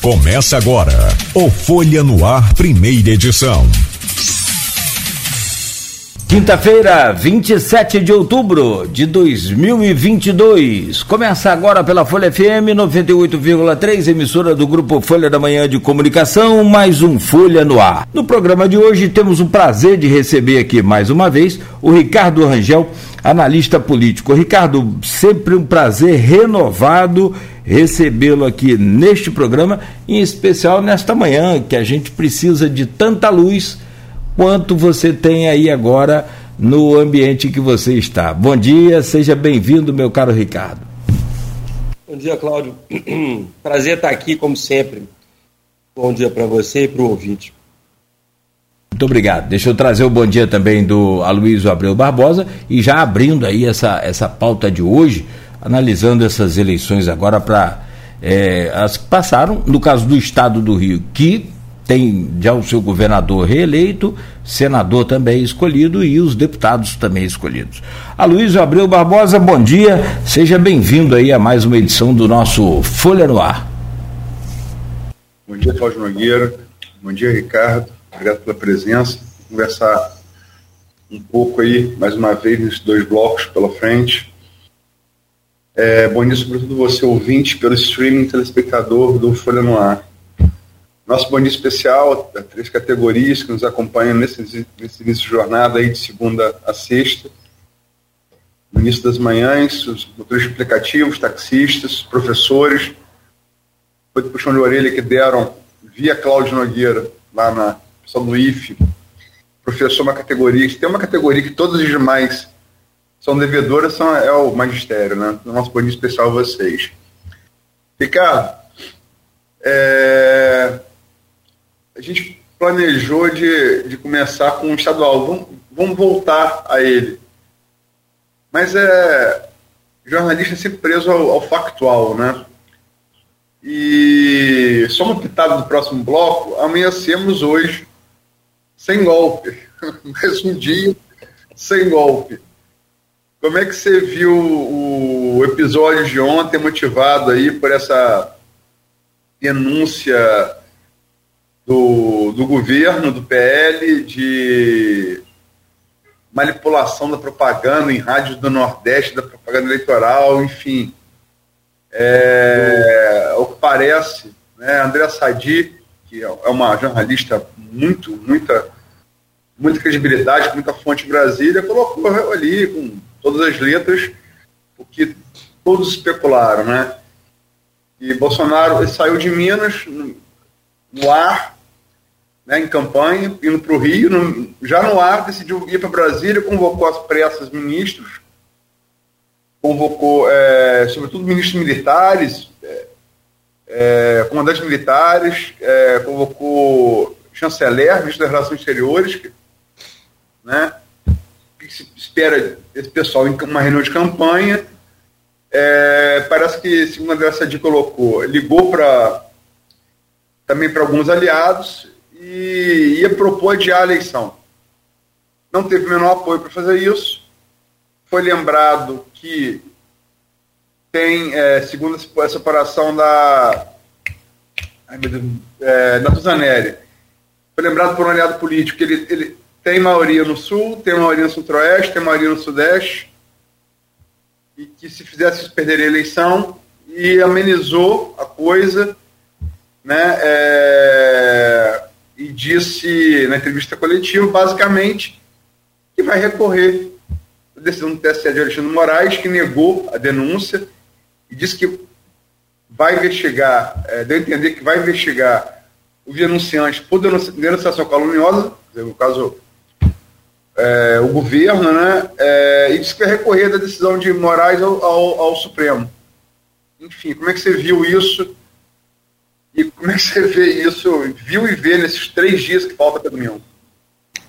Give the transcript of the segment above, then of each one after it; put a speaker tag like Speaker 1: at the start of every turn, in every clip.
Speaker 1: Começa agora o Folha no Ar, primeira edição.
Speaker 2: Quinta-feira, 27 de outubro de 2022. Começa agora pela Folha FM 98,3, emissora do grupo Folha da Manhã de Comunicação, mais um Folha no Ar. No programa de hoje temos o prazer de receber aqui mais uma vez o Ricardo Rangel, analista político. Ricardo, sempre um prazer renovado recebê-lo aqui neste programa, em especial nesta manhã, que a gente precisa de tanta luz quanto você tem aí agora no ambiente que você está. Bom dia, seja bem-vindo, meu caro Ricardo.
Speaker 3: Bom dia, Cláudio. Prazer estar aqui, como sempre. Bom dia para você e para o ouvinte.
Speaker 2: Muito obrigado. Deixa eu trazer o bom dia também do Aloysio Abreu Barbosa e já abrindo aí essa, essa pauta de hoje, analisando essas eleições agora para é, as que passaram, no caso do Estado do Rio, que tem já o seu governador reeleito, senador também escolhido e os deputados também escolhidos. Aloysio Abreu Barbosa, bom dia, seja bem-vindo aí a mais uma edição do nosso Folha no Ar.
Speaker 4: Bom dia, Cláudio Nogueira, bom dia, Ricardo, obrigado pela presença, conversar um pouco aí, mais uma vez, nesses dois blocos pela frente, é, bom dia, sobretudo você, ouvinte, pelo streaming telespectador do Folha no Ar. Nosso bom dia especial, a três categorias que nos acompanham nesse, nesse início de jornada aí de segunda a sexta. No início das manhãs, os motoristas aplicativos, taxistas, professores. Foi de puxão de orelha que deram via Cláudio Nogueira, lá na pessoal do IFE. Professor, uma categoria, tem uma categoria que todos os demais são devedoras são, é o magistério, né? Nosso bom dia especial a vocês. Ricardo, é, a gente planejou de, de começar com o estadual. Vamos, vamos voltar a ele. Mas é jornalista sempre preso ao, ao factual, né? E só uma pitada do próximo bloco, amanhecemos hoje sem golpe. Mais um dia sem golpe. Como é que você viu o episódio de ontem motivado aí por essa denúncia do, do governo, do PL, de manipulação da propaganda em rádios do Nordeste, da propaganda eleitoral, enfim. É, o que parece, né, André Sadi, que é uma jornalista muito, muita, muita credibilidade, muita fonte em Brasília, colocou ali com todas as letras, o que todos especularam, né? E Bolsonaro saiu de Minas no ar, né, em campanha, indo para o Rio, no, já no ar decidiu ir para Brasília, convocou as pressas ministros, convocou, é, sobretudo, ministros militares, é, é, comandantes militares, é, convocou chanceler, ministro das Relações Exteriores, né, que se espera esse pessoal em uma reunião de campanha. É, parece que, segundo a André Sadi colocou, ligou para também para alguns aliados e ia propor adiar a eleição. Não teve o menor apoio para fazer isso. Foi lembrado que tem, é, segundo a separação da. Ai, Deus, é, da foi lembrado por um aliado político que ele, ele tem maioria no sul, tem maioria no centro-oeste, tem maioria no sudeste, e que se fizesse perder a eleição, e amenizou a coisa, né, é, e disse na entrevista coletiva, basicamente, que vai recorrer à decisão do TSE de Alexandre Moraes, que negou a denúncia, e disse que vai investigar, é, deu a entender que vai investigar o denunciante por denunciação caluniosa, no caso é, o governo, né, é, e disse que vai recorrer da decisão de Moraes ao, ao, ao, Supremo. Enfim, como é que você viu isso? E como é que você vê isso, viu e vê nesses três dias que falta para domingo?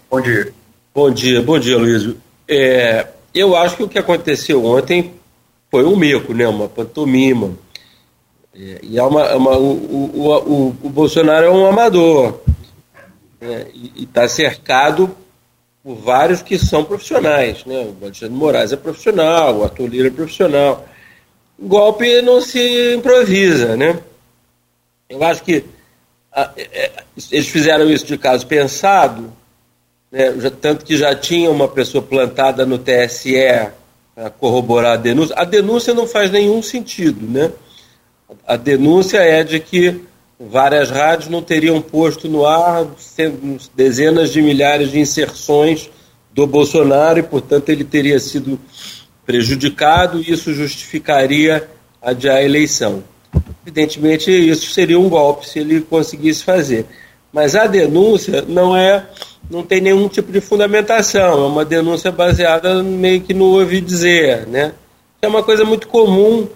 Speaker 4: Bom dia.
Speaker 3: Bom dia, bom dia, Luiz. É, eu acho que o que aconteceu ontem foi um mico, né, uma pantomima. É, e é uma, é uma o, o, o, o, Bolsonaro é um amador. Né, e está cercado por vários que são profissionais. Né? O Alexandre Moraes é profissional, o Arthur Lira é profissional. O golpe não se improvisa, né? Eu acho que a, é, eles fizeram isso de caso pensado, né, já, tanto que já tinha uma pessoa plantada no TSE para corroborar a denúncia. A denúncia não faz nenhum sentido, né? A denúncia é de que várias rádios não teriam posto no ar dezenas de milhares de inserções do Bolsonaro e, portanto, ele teria sido prejudicado e isso justificaria adiar a eleição. Evidentemente, isso seria um golpe se ele conseguisse fazer. Mas a denúncia não é, não tem nenhum tipo de fundamentação, é uma denúncia baseada meio que no ouvir dizer, né? É uma coisa muito comum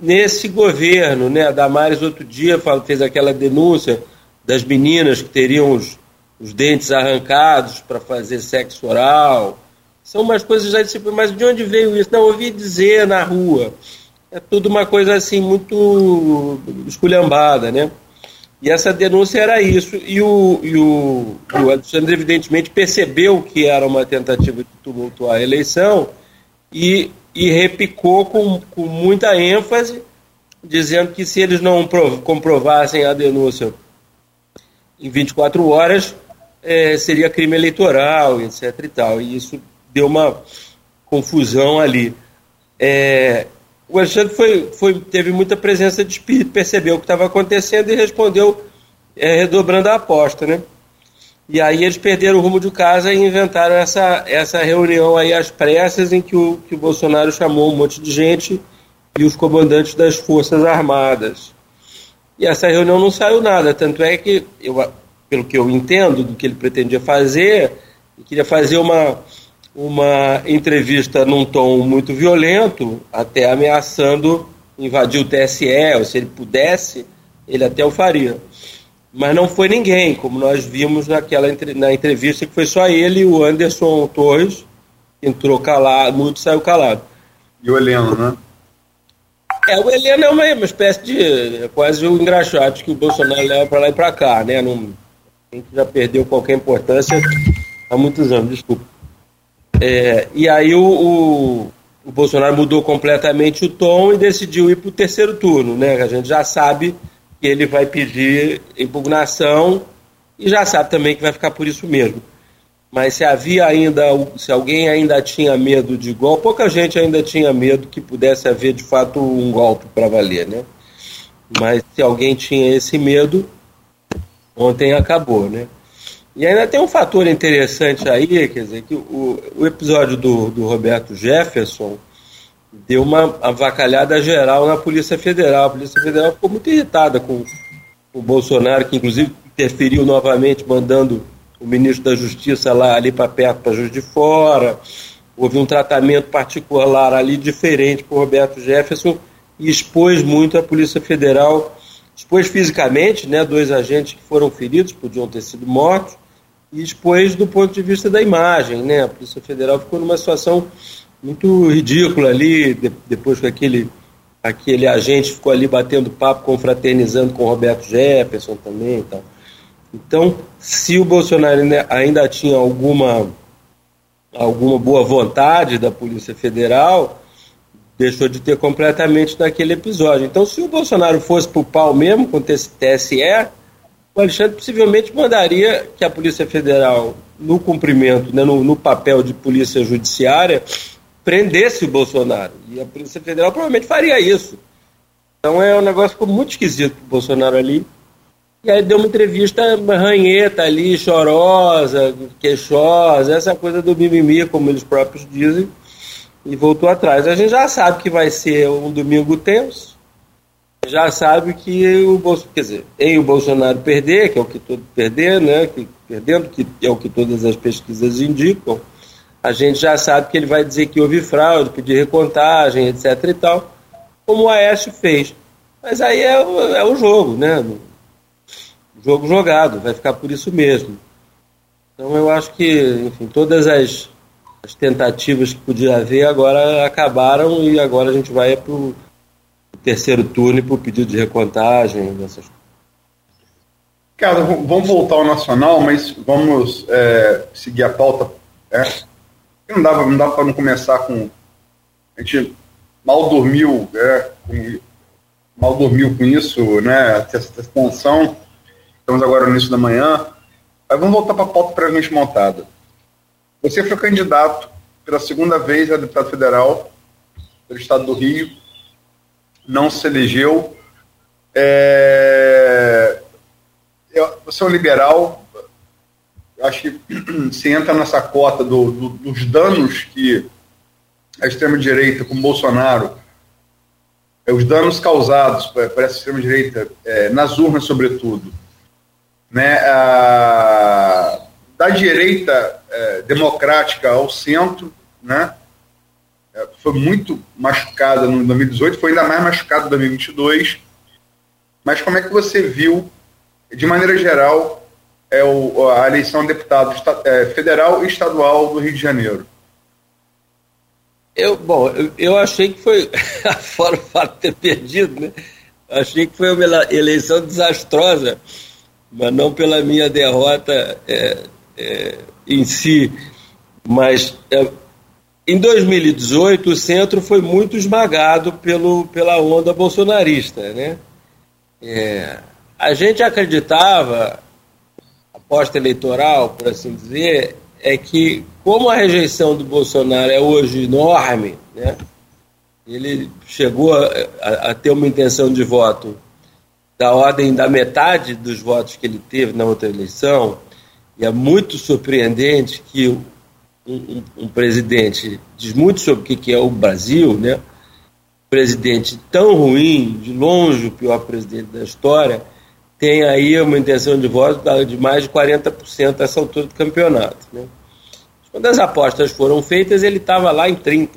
Speaker 3: nesse governo, né? A Damares outro dia fez aquela denúncia das meninas que teriam os, os dentes arrancados para fazer sexo oral. São umas coisas já de mas de onde veio isso? Não, ouvi dizer na rua. É tudo uma coisa assim muito esculhambada, né? E essa denúncia era isso. E o, e o, o Alexandre, evidentemente, percebeu que era uma tentativa de tumultuar a eleição e e repicou com, com muita ênfase, dizendo que se eles não comprovassem a denúncia em 24 horas, é, seria crime eleitoral, etc. E, tal. e isso deu uma confusão ali. É, o Alexandre foi, foi, teve muita presença de espírito, percebeu o que estava acontecendo e respondeu é, redobrando a aposta, né? E aí eles perderam o rumo de casa e inventaram essa, essa reunião aí às pressas em que o, que o Bolsonaro chamou um monte de gente e os comandantes das Forças Armadas. E essa reunião não saiu nada, tanto é que, eu, pelo que eu entendo do que ele pretendia fazer, ele queria fazer uma, uma entrevista num tom muito violento, até ameaçando invadir o TSE, ou se ele pudesse, ele até o faria mas não foi ninguém, como nós vimos naquela na entrevista que foi só ele e o Anderson Torres, entrou calado, mudo saiu calado.
Speaker 4: E o Heleno, né?
Speaker 3: É, o Heleno é uma, uma espécie de é quase o um engraxate que o Bolsonaro leva para lá e para cá, né? Não, a gente já perdeu qualquer importância há muitos anos, desculpa. É, e aí o, o, o Bolsonaro mudou completamente o tom e decidiu ir para o terceiro turno, né? A gente já sabe que ele vai pedir impugnação e já sabe também que vai ficar por isso mesmo. Mas se havia ainda, se alguém ainda tinha medo de golpe, pouca gente ainda tinha medo que pudesse haver de fato um golpe para valer, né? Mas se alguém tinha esse medo, ontem acabou, né? E ainda tem um fator interessante aí, quer dizer, que o, o episódio do, do Roberto Jefferson, deu uma avacalhada geral na Polícia Federal. A Polícia Federal ficou muito irritada com o Bolsonaro, que inclusive interferiu novamente, mandando o ministro da Justiça lá ali para perto, para Juiz de Fora. Houve um tratamento particular ali diferente para o Roberto Jefferson e expôs muito a Polícia Federal, expôs fisicamente, né, dois agentes que foram feridos, podiam ter sido mortos, e expôs do ponto de vista da imagem, né, a Polícia Federal ficou numa situação muito ridículo ali, de, depois que aquele, aquele agente ficou ali batendo papo, confraternizando com Roberto Jefferson também e tal. Então, se o Bolsonaro ainda tinha alguma, alguma boa vontade da Polícia Federal, deixou de ter completamente naquele episódio. Então, se o Bolsonaro fosse para o pau mesmo com o TSE, o Alexandre possivelmente mandaria que a Polícia Federal, no cumprimento, né, no, no papel de polícia judiciária, prendesse o Bolsonaro. E a Polícia Federal provavelmente faria isso. Então é um negócio ficou muito esquisito o Bolsonaro ali. E aí deu uma entrevista ranheta ali, chorosa, queixosa, essa coisa do mimimi, como eles próprios dizem, e voltou atrás. A gente já sabe que vai ser um domingo tenso, já sabe que o Bolsonaro, quer dizer, em o Bolsonaro perder, que é o que todo perder, né, que, perdendo, que é o que todas as pesquisas indicam, a gente já sabe que ele vai dizer que houve fraude, pedir recontagem, etc e tal, como o Aécio fez. Mas aí é, é o jogo, né? Jogo jogado, vai ficar por isso mesmo. Então eu acho que, enfim, todas as, as tentativas que podia haver agora acabaram e agora a gente vai para terceiro turno para o pedido de recontagem, essas
Speaker 4: Cara, vamos voltar ao nacional, mas vamos é, seguir a pauta. É, não dava, não dava para não começar com. A gente mal dormiu, né, com mal dormiu com isso, né? Essa tensão. Estamos agora no início da manhã. Mas vamos voltar para a pauta previamente montada. Você foi candidato pela segunda vez a deputado federal pelo estado do Rio, não se elegeu. É... Você é um liberal, acho que se entra nessa cota do, do, dos danos que a extrema-direita com Bolsonaro, é, os danos causados por essa extrema-direita, é, nas urnas, sobretudo, né, a, da direita é, democrática ao centro, né, foi muito machucada no 2018, foi ainda mais machucada em 2022. Mas como é que você viu, de maneira geral, é o, a eleição de deputado é, federal e estadual do Rio de Janeiro?
Speaker 3: Eu, bom, eu, eu achei que foi, fora o fato de ter perdido, né? Achei que foi uma eleição desastrosa, mas não pela minha derrota é, é, em si. Mas é, em 2018, o centro foi muito esmagado pelo, pela onda bolsonarista. Né? É, a gente acreditava, a posta eleitoral, por assim dizer, é que, como a rejeição do Bolsonaro é hoje enorme, né? ele chegou a, a, a ter uma intenção de voto da ordem da metade dos votos que ele teve na outra eleição, e é muito surpreendente que um, um, presidente diz muito sobre o que é o Brasil, né? presidente tão ruim, de longe o pior presidente da história, tem aí uma intenção de voto de mais de 40% a essa altura do campeonato. Né? Quando as apostas foram feitas, ele estava lá em 30%.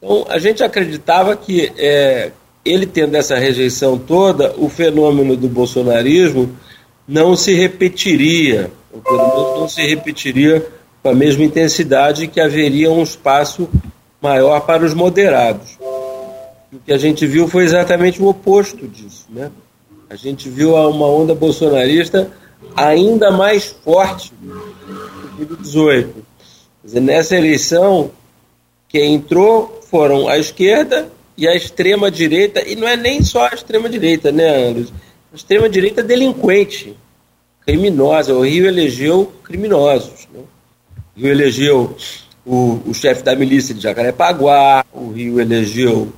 Speaker 3: Então, a gente acreditava que, é, ele tendo essa rejeição toda, o fenômeno do bolsonarismo não se repetiria ou pelo menos não se repetiria com a mesma intensidade que haveria um espaço maior para os moderados. O que a gente viu foi exatamente o oposto disso. Né? A gente viu uma onda bolsonarista ainda mais forte do que 18. Quer dizer, nessa eleição, quem entrou foram a esquerda e a extrema-direita, e não é nem só a extrema-direita, né, Anderson? A extrema-direita delinquente criminosa. O Rio elegeu criminosos. Né? O Rio elegeu o, o chefe da milícia de Jacarepaguá, o Rio elegeu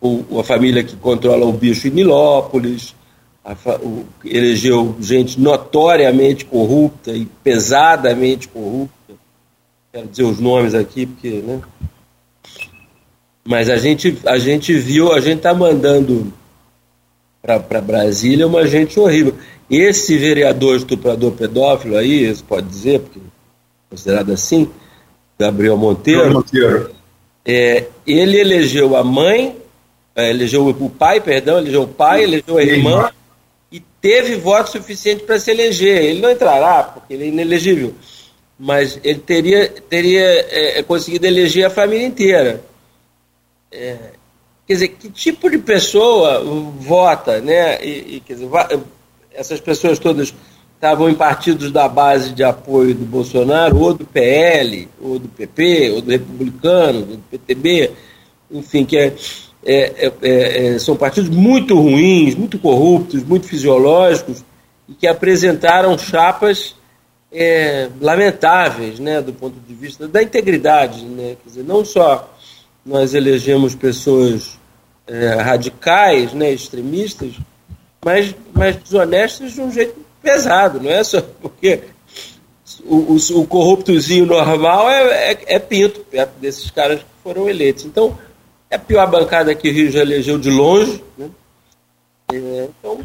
Speaker 3: o, a família que controla o bicho em Nilópolis, a, o, elegeu gente notoriamente corrupta e pesadamente corrupta. Quero dizer os nomes aqui, porque. Né? Mas a gente, a gente viu, a gente está mandando para Brasília uma gente horrível. Esse vereador estuprador pedófilo aí, você pode dizer, porque é considerado assim, Gabriel Monteiro, Monteiro. É, ele elegeu a mãe, é, elegeu o pai, perdão, elegeu o pai, elegeu a irmã e teve voto suficiente para se eleger. Ele não entrará, porque ele é inelegível, mas ele teria, teria é, é conseguido eleger a família inteira. É, quer dizer, que tipo de pessoa vota, né? E, e quer dizer, essas pessoas todas estavam em partidos da base de apoio do Bolsonaro, ou do PL, ou do PP, ou do Republicano, ou do PTB, enfim, que é, é, é, é, são partidos muito ruins, muito corruptos, muito fisiológicos, e que apresentaram chapas é, lamentáveis, né, do ponto de vista da integridade, né, quer dizer, não só nós elegemos pessoas é, radicais, né, extremistas, mas, mas desonestos de um jeito pesado, não é só porque o, o, o corruptozinho normal é, é, é, pinto perto desses caras que foram eleitos. Então, é a pior bancada que o Rio já elegeu de longe. Né? É, então,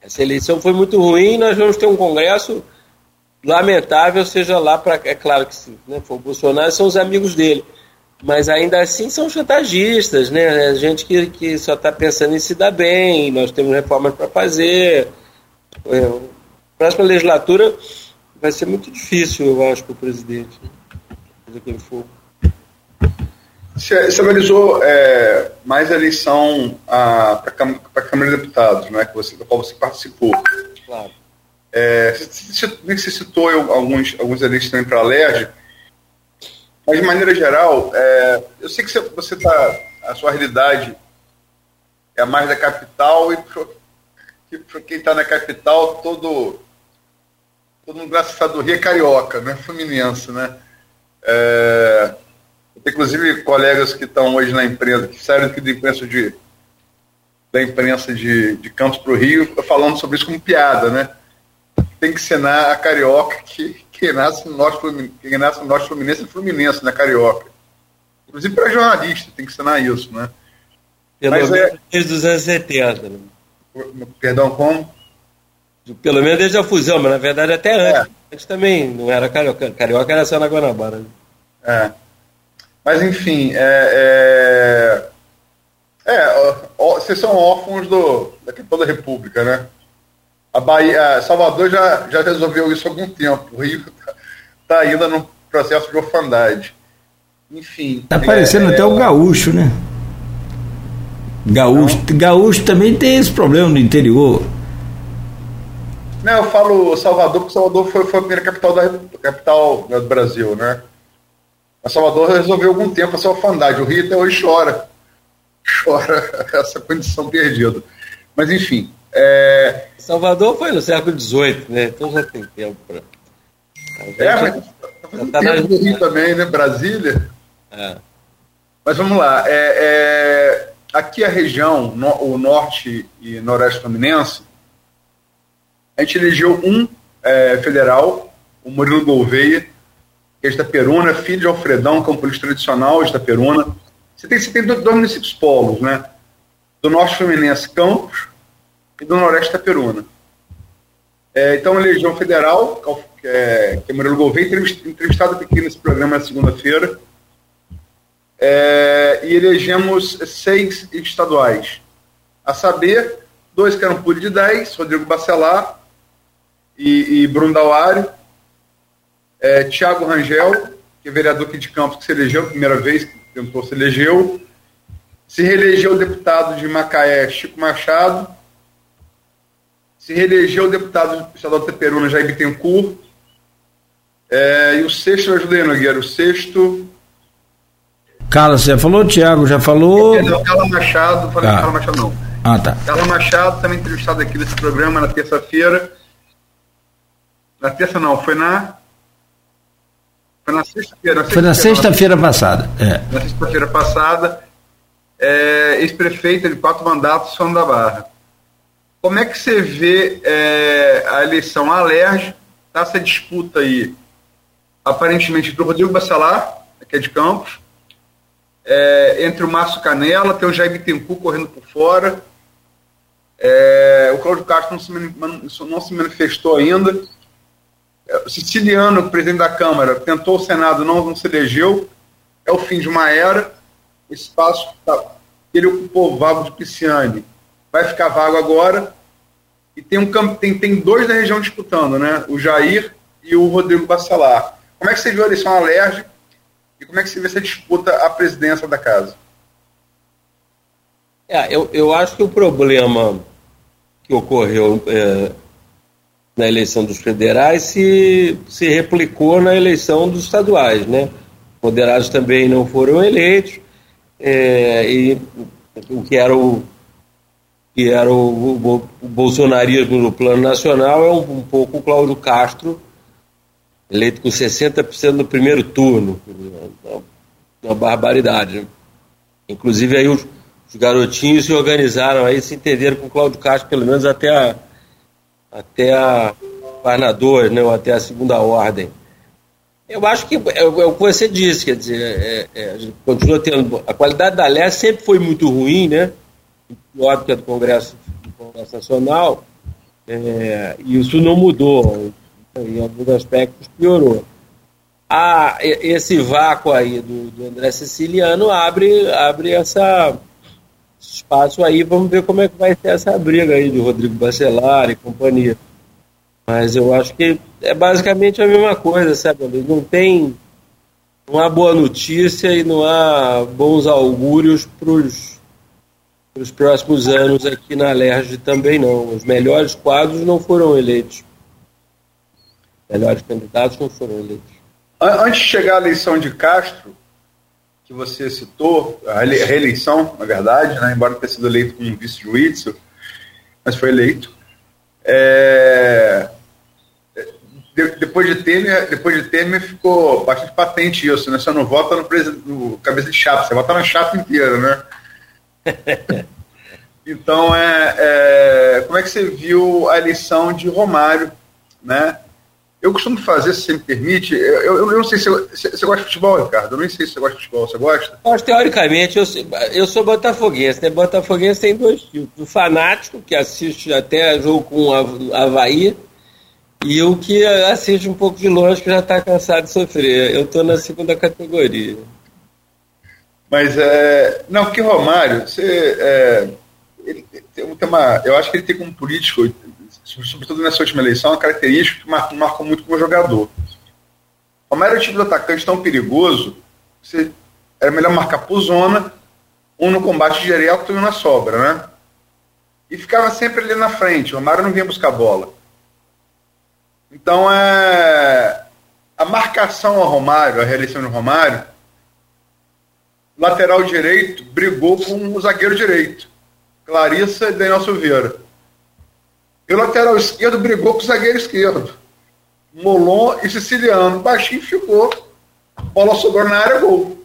Speaker 3: essa eleição foi muito ruim. Nós vamos ter um Congresso lamentável, seja lá para. É claro que se né, for o Bolsonaro, são os amigos dele mas ainda assim são chantagistas, né? Gente que, que só está pensando em se dar bem, nós temos reformas para fazer. É, a próxima legislatura vai ser muito difícil, eu acho, para o presidente, seja quem for.
Speaker 4: Você, analisou é, mais a eleição para a Câmara de Deputados, né, que você, da qual você participou. Claro. É, você, você citou alguns, alguns eleitos também para a LERJ, mas, de maneira geral, é, eu sei que você está. A sua realidade é mais da capital e para quem está na capital, todo, todo engraçado do Rio é carioca, né? Fluminense, né? É, inclusive colegas que estão hoje na imprensa, que saíram aqui da imprensa de, da imprensa de, de Campos para o Rio, falando sobre isso como piada, né? Tem que ensinar a carioca que quem nasce no norte fluminense, quem nasce no norte fluminense é fluminense, né? Carioca. Inclusive para jornalista, tem que ensinar isso, né?
Speaker 3: Pelo Mas menos é... desde os anos 70. Né?
Speaker 4: Perdão, como?
Speaker 3: Pelo menos desde a fusão, mas na verdade até antes. É. Antes também não era carioca. Carioca era só na Guanabara. Né?
Speaker 4: É. Mas enfim, é. É, é ó, vocês são órfãos do, da toda a República, né? A Bahia, Salvador já, já resolveu isso há algum tempo. O Rio está tá ainda no processo de orfandade. Enfim.
Speaker 2: Tá parecendo é, até o gaúcho, né? Gaúcho, gaúcho também tem esse problema no interior.
Speaker 4: Não, eu falo Salvador, porque Salvador foi, foi a primeira capital, da, capital né, do Brasil, né? Mas Salvador resolveu algum tempo essa orfandade. O Rio até hoje chora. Chora essa condição perdida. Mas enfim. É...
Speaker 3: Salvador foi no século XVIII, né? Então já tem tempo para.
Speaker 4: É, mas tá tempo Rio também, né? Brasília. É. Mas vamos lá. É, é aqui a região, no, o norte e noroeste fluminense, a gente elegeu um é, federal, o Murilo Gouveia, que é de Itaperuna, filho de Alfredão, que é um político tradicional de Itaperuna. Você tem, você tem dois municípios polos, né? Do norte fluminense, Campos, e do noroeste, Itaperuna. É, então, elegeu um federal, que é, que é Murilo Gouveia, entrevistado aqui nesse programa na segunda-feira, é, e elegemos seis estaduais. A saber, dois que eram público de 10, Rodrigo Bacelar e, e Bruno Dauário, é, Tiago Rangel, que é vereador aqui de Campos, que se elegeu a primeira vez, que tentou se elegeu. Se reelegeu o deputado de Macaé, Chico Machado. Se reelegeu o deputado estadual de Teperuna, Jair Bittencourt. É, e o sexto, ajudei, Nogueira, o sexto
Speaker 2: Carlos, você falou, Tiago já falou.
Speaker 4: Não, Carla Machado, falei ah. Carla Machado não.
Speaker 2: Ah, tá.
Speaker 4: Carla Machado, também entrevistado aqui nesse programa na terça-feira. Na terça não, foi na. Foi na sexta-feira.
Speaker 2: Sexta foi na sexta-feira passada. É.
Speaker 4: Na sexta-feira passada. É, Ex-prefeita de quatro mandatos, São da Barra. Como é que você vê é, a eleição alérgica, tá essa disputa aí, aparentemente, do Rodrigo Bacelar, que é de Campos, é, entre o Márcio Canela, tem o Jair Bittencourt correndo por fora. É, o Cláudio Castro não se, não se manifestou ainda. É, o Siciliano, presidente da Câmara, tentou o Senado, não, não se elegeu. É o fim de uma era. Espaço tá, ele ocupou vago de Pisciani. Vai ficar vago agora. E tem, um, tem, tem dois na região disputando, né? O Jair e o Rodrigo Bacelar. Como é que você viu a eleição alérgica? E como é que se vê essa disputa à presidência da casa?
Speaker 3: É, eu, eu acho que o problema que ocorreu é, na eleição dos federais se, se replicou na eleição dos estaduais, né? Moderados também não foram eleitos, é, e o que era o que era o, o, bolsonarismo no plano nacional é um, um pouco o Cláudio Castro eleito com 60% no primeiro turno. Uma barbaridade. Né? Inclusive aí os, os, garotinhos se organizaram aí, se entenderam com o Cláudio Castro, pelo menos até a até a Parnador, né, ou até a segunda ordem. Eu acho que é, é o que você disse, quer dizer, é, é, a continua tendo. A qualidade da LES sempre foi muito ruim, né? Pior que a do Congresso, do Congresso Nacional, é, isso não mudou em alguns aspectos piorou. Ah, esse vácuo aí do, do André Siciliano abre, abre essa espaço aí, vamos ver como é que vai ser essa briga aí de Rodrigo Bacelar e companhia. Mas eu acho que é basicamente a mesma coisa, sabe? Não tem. Não há boa notícia e não há bons augúrios para os próximos anos aqui na LERJ também não. Os melhores quadros não foram eleitos melhores candidatos não foram eleitos.
Speaker 4: Antes de chegar à eleição de Castro, que você citou, a reeleição, na verdade, né, embora tenha sido eleito como vice de mas foi eleito. É, de, depois, de Temer, depois de Temer ficou bastante patente isso, né? Você não vota no, no cabeça de chapa, você vota na chapa inteira, né? então, é, é, como é que você viu a eleição de Romário, né? Eu costumo fazer, se você me permite, eu, eu, eu não sei se você, gosta de futebol, Ricardo, eu nem sei se você gosta de futebol, você gosta?
Speaker 3: Mas, teoricamente, eu, eu sou botafoguense, né? Botafoguense tem dois tipos, o fanático, que assiste até jogo com a Havaí, e o que assiste um pouco de longe, que já está cansado de sofrer. Eu estou na segunda categoria.
Speaker 4: Mas, é, não, que Romário, você, é, ele tem uma, eu acho que ele tem como político, sobretudo nessa última eleição, uma característica que marcou, marcou muito como jogador. Romário é o tipo de atacante tão perigoso, você, era melhor marcar por zona, um no combate direto e um na sobra, né? E ficava sempre ali na frente, o Romário não vinha buscar bola. Então, é, a marcação ao Romário, a reeleição do Romário, lateral direito brigou com o zagueiro direito, Clarissa e Daniel Silveira. E o lateral esquerdo brigou com o zagueiro esquerdo, Molon e Siciliano. Baixinho ficou, bola sobrou na área, gol.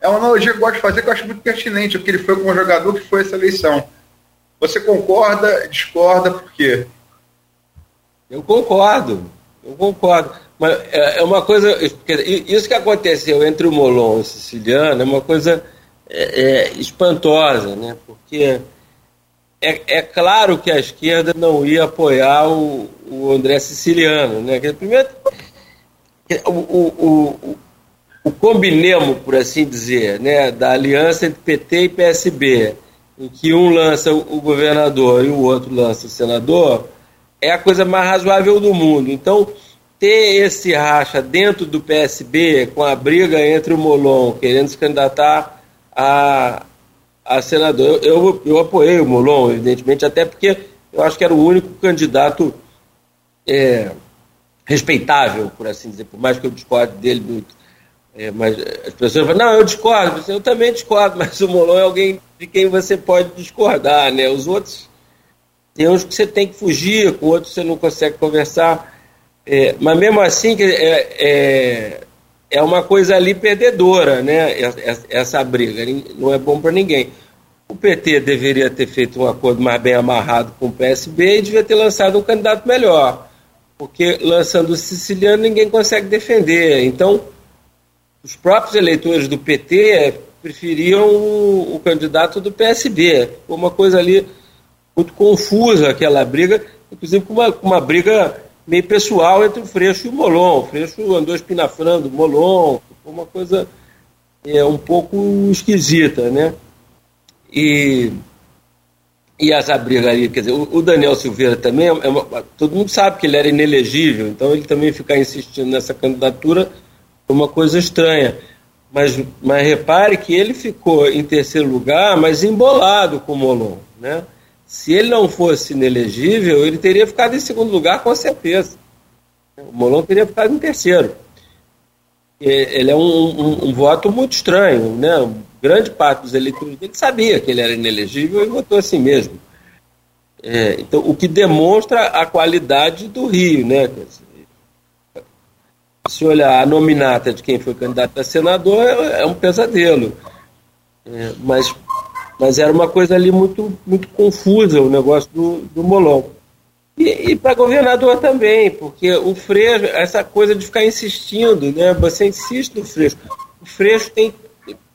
Speaker 4: É uma analogia que eu gosto de fazer que eu acho muito pertinente, o que ele foi como jogador que foi essa eleição. Você concorda, discorda, por quê?
Speaker 3: Eu concordo, eu concordo. Mas é, é uma coisa. Isso que aconteceu entre o Molon e o Siciliano é uma coisa é, é, espantosa, né? Porque é, é, claro que a esquerda não ia apoiar o, o André Siciliano, né? Primeiro, o, o, o, o combinemo, por assim dizer, né? Da aliança entre PT e PSB, em que um lança o governador e o outro lança o senador é a coisa mais razoável do mundo. Então, ter esse racha dentro do PSB, com a briga entre o Molon querendo se candidatar a, a senador, eu, eu, eu apoiei o Molon, evidentemente, até porque eu acho que era o único candidato é, respeitável, por assim dizer, por mais que eu discorde dele muito. É, mas as pessoas falam, não, eu discordo, eu também discordo, mas o Molon é alguém de quem você pode discordar, né? Os outros tem uns que você tem que fugir, com outros você não consegue conversar. É, mas mesmo assim é, é, é uma coisa ali perdedora, né? Essa briga não é bom para ninguém. O PT deveria ter feito um acordo mais bem amarrado com o PSB e devia ter lançado um candidato melhor, porque lançando o siciliano ninguém consegue defender. Então, os próprios eleitores do PT preferiam o, o candidato do PSB. Foi uma coisa ali muito confusa aquela briga, inclusive com uma, uma briga meio pessoal entre o Freixo e o Molon. O Freixo andou espinafrando o Molon, foi uma coisa é, um pouco esquisita, né? E, e essa briga ali, quer dizer, o, o Daniel Silveira também, é uma, todo mundo sabe que ele era inelegível, então ele também ficar insistindo nessa candidatura foi uma coisa estranha. Mas, mas repare que ele ficou em terceiro lugar, mas embolado com o Molon, né? Se ele não fosse inelegível, ele teria ficado em segundo lugar, com certeza. O Molon teria ficado em terceiro. Ele é um, um, um voto muito estranho, né? Grande parte dos eleitores dele sabia que ele era inelegível e votou assim mesmo. É, então, o que demonstra a qualidade do Rio, né? Se olhar a nominata de quem foi candidato a senador, é, é um pesadelo. É, mas mas era uma coisa ali muito, muito confusa o negócio do, do Molon. E, e para governador também, porque o Freixo, essa coisa de ficar insistindo, né? Você insiste no Freixo. O Freixo tem,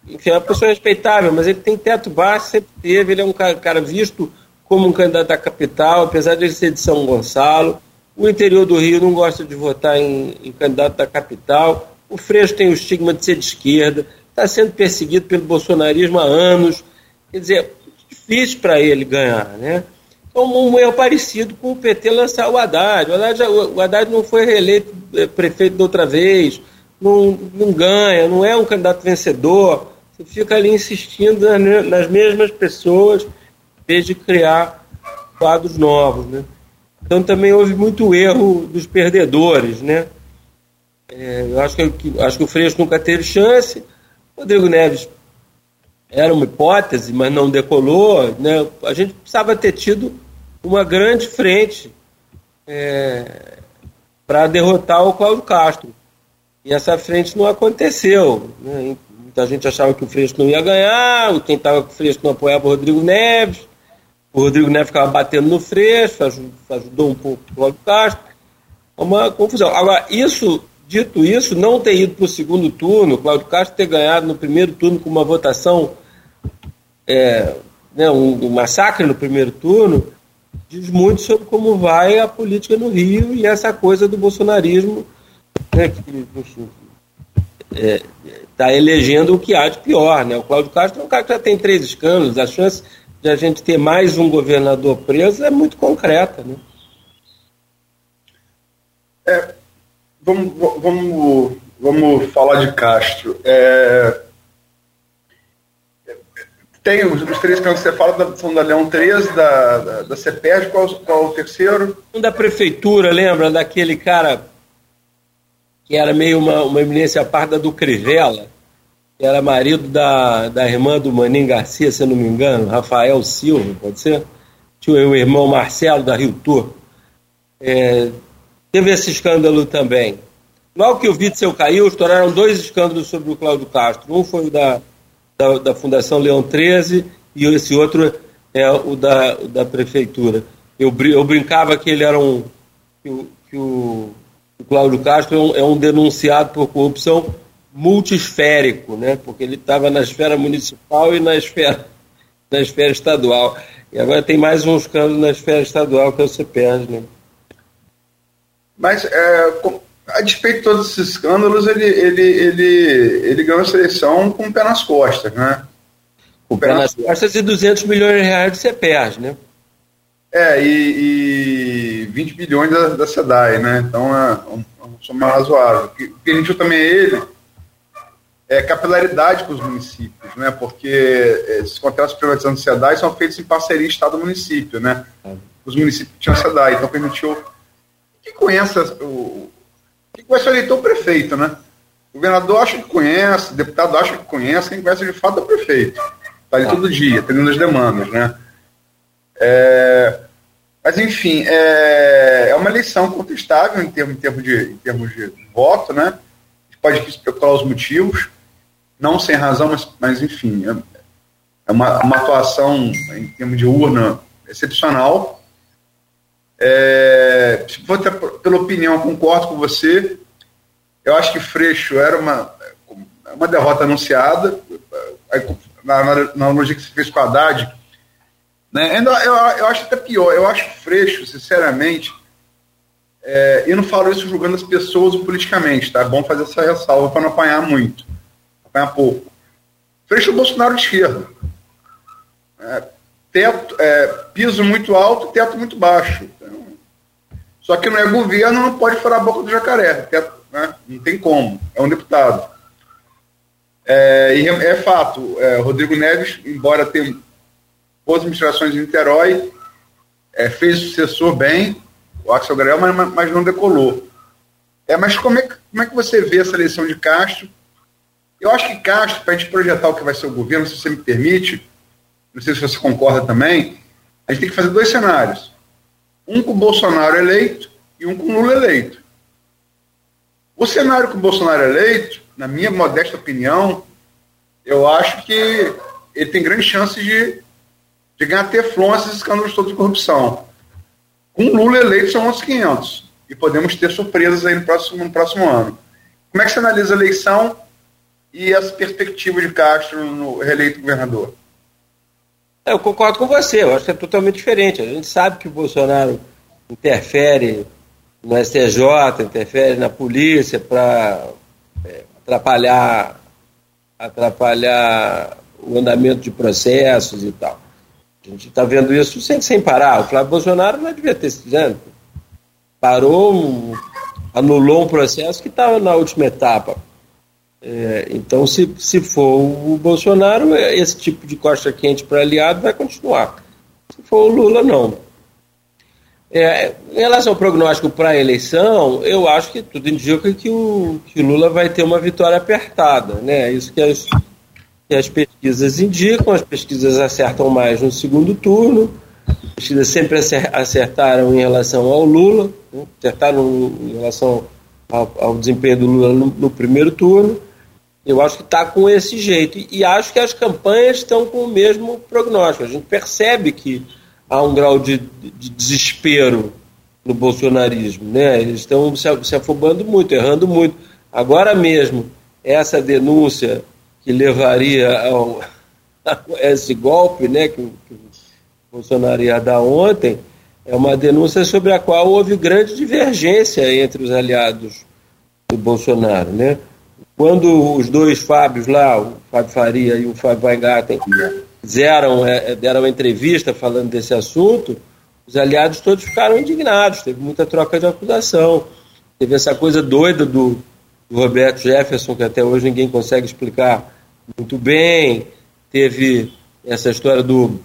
Speaker 3: enfim, é uma pessoa respeitável, mas ele tem teto baixo, sempre teve, ele é um cara, cara visto como um candidato à capital, apesar de ele ser de São Gonçalo. O interior do Rio não gosta de votar em, em candidato da capital. O Freixo tem o estigma de ser de esquerda, está sendo perseguido pelo bolsonarismo há anos Quer dizer, difícil para ele ganhar, né? Então, um erro parecido com o PT lançar o Haddad. O Haddad, o Haddad não foi reeleito eh, prefeito da outra vez, não, não ganha, não é um candidato vencedor. Você fica ali insistindo nas mesmas pessoas, em vez de criar quadros novos, né? Então também houve muito erro dos perdedores, né? É, eu acho que, acho que o Freixo nunca teve chance, Rodrigo Neves era uma hipótese, mas não decolou. Né? A gente precisava ter tido uma grande frente é, para derrotar o Cláudio Castro. E essa frente não aconteceu. Né? Muita gente achava que o Freixo não ia ganhar, quem estava com o Freixo não apoiava o Rodrigo Neves. O Rodrigo Neves ficava batendo no Freixo, ajudou um pouco o Cláudio Castro. Uma confusão. Agora, isso, dito isso, não ter ido para o segundo turno, Cláudio Castro ter ganhado no primeiro turno com uma votação, é, né, um, um massacre no primeiro turno, diz muito sobre como vai a política no Rio e essa coisa do bolsonarismo, né, que está é, tá elegendo o que há de pior. Né? O Cláudio Castro é um cara que já tem três escândalos, a chance de a gente ter mais um governador preso é muito concreta. Né?
Speaker 4: É, vamos, vamos, vamos falar de Castro. É, tem os, os três que você fala da, são da Leão 13, da, da, da CEPERD, qual, qual o terceiro?
Speaker 3: Um da prefeitura, lembra? Daquele cara que era meio uma, uma eminência parda do Crivella, que era marido da, da irmã do Manim Garcia, se não me engano, Rafael Silva, pode ser? Tinha o irmão Marcelo da Rio Tour. É, teve esse escândalo também. Logo que o Witzel caiu, estouraram dois escândalos sobre o Cláudio Castro. Um foi o da da, da Fundação Leão 13 e esse outro é o da, o da Prefeitura. Eu, eu brincava que ele era um. que o, que o, o Cláudio Castro é um, é um denunciado por corrupção multisférico, né? porque ele estava na esfera municipal e na esfera, na esfera estadual. E agora tem mais um escândalo na esfera estadual que é o CPES. Né?
Speaker 4: Mas é, a despeito de todos esses escândalos, ele, ele, ele, ele ganhou a seleção com o pé nas costas, né?
Speaker 3: Com o pé nas costas e 200 milhões de reais de CPES, né?
Speaker 4: É, e, e 20 bilhões da, da SEDAI, né? Então é um, é um soma razoável. O que, o que a gente viu também é ele é capilaridade com os municípios, né? Porque esses contratos privatizando SEDAI são feitos em parceria Estado-município, né? É. Os municípios tinham SEDAI, então permitiu. Quem conhece o, que vai ser eleitor prefeito, né? O governador acha que conhece, o deputado acha que conhece, quem conhece de fato é o prefeito. Está ali todo dia, tendo as demandas, né? É, mas, enfim, é, é uma eleição contestável em termos, em termos, de, em termos de voto, né? A gente pode especular os motivos, não sem razão, mas, mas enfim, é, é uma, uma atuação em termos de urna excepcional. É, se pela opinião, concordo com você. Eu acho que Freixo era uma, uma derrota anunciada. Na, na, na analogia que você fez com a Haddad. Né? Eu, eu, eu acho até pior. Eu acho Freixo, sinceramente, é, eu não falo isso julgando as pessoas politicamente, tá? É bom fazer essa ressalva para não apanhar muito, apanhar pouco. Freixo é o Bolsonaro de esquerda. É, teto, é, piso muito alto, teto muito baixo. Então, só que não é governo, não pode furar a boca do jacaré. Teto, né? Não tem como. É um deputado. É, e é, fato, é, Rodrigo Neves, embora tenha boas administrações em Niterói, é, fez sucessor bem, o Axel Grael, mas, mas não decolou. É, mas como é, como é que você vê essa eleição de Castro? Eu acho que Castro, para a gente projetar o que vai ser o governo, se você me permite, não sei se você concorda também, a gente tem que fazer dois cenários. Um com o Bolsonaro eleito e um com o Lula eleito. O cenário com o Bolsonaro eleito, na minha modesta opinião, eu acho que ele tem grande chance de, de ganhar teflon esses escândalos todos de corrupção. Com o Lula eleito são uns 500. E podemos ter surpresas aí no próximo, no próximo ano. Como é que você analisa a eleição e as perspectivas de Castro no reeleito governador?
Speaker 3: É, eu concordo com você, eu acho que é totalmente diferente. A gente sabe que o Bolsonaro interfere no STJ, interfere na polícia para é, atrapalhar, atrapalhar o andamento de processos e tal. A gente está vendo isso sem, sem parar. O Flávio Bolsonaro não devia ter dizendo. Parou, anulou um processo que estava na última etapa. É, então, se, se for o Bolsonaro, é, esse tipo de costa quente para aliado vai continuar. Se for o Lula, não. É, em relação ao prognóstico para a eleição, eu acho que tudo indica que o, que Lula vai ter uma vitória apertada. Né? Isso que as, que as pesquisas indicam, as pesquisas acertam mais no segundo turno, as pesquisas sempre acertaram em relação ao Lula, né? acertaram em relação ao, ao desempenho do Lula no, no primeiro turno. Eu acho que está com esse jeito. E, acho que as campanhas estão com o mesmo prognóstico. A gente percebe que há um grau de, de desespero no bolsonarismo. Né? Eles estão se, se afobando muito, errando muito. Agora mesmo, essa denúncia que levaria ao, a esse golpe né, que, que o Bolsonaro ia dar ontem, é uma denúncia sobre a qual houve grande divergência entre os aliados do Bolsonaro. Né? Quando os dois Fábios lá, o Fábio Faria e o Fábio Weingarten, fizeram, é, é, deram uma entrevista falando desse assunto, os aliados todos ficaram indignados, teve muita troca de acusação. Teve essa coisa doida do, do Roberto Jefferson, que até hoje ninguém consegue explicar muito bem. Teve essa história do,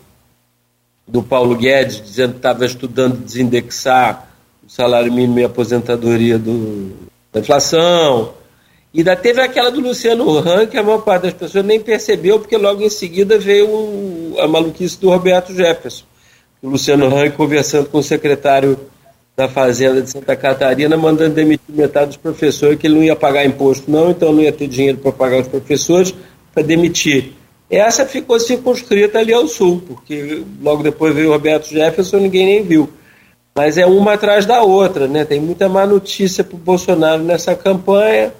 Speaker 3: do Paulo Guedes dizendo que estava estudando desindexar o salário mínimo e a aposentadoria do, da inflação. E ainda teve aquela do Luciano Ran, que a maior parte das pessoas nem percebeu, porque logo em seguida veio a maluquice do Roberto Jefferson. O Luciano Ran conversando com o secretário da Fazenda de Santa Catarina, mandando demitir metade dos professores, que ele não ia pagar imposto, não, então não ia ter dinheiro para pagar os professores, para demitir. Essa ficou circunscrita ali ao sul, porque logo depois veio o Roberto Jefferson, ninguém nem viu. Mas é uma atrás da outra, né? Tem muita má notícia para o Bolsonaro nessa campanha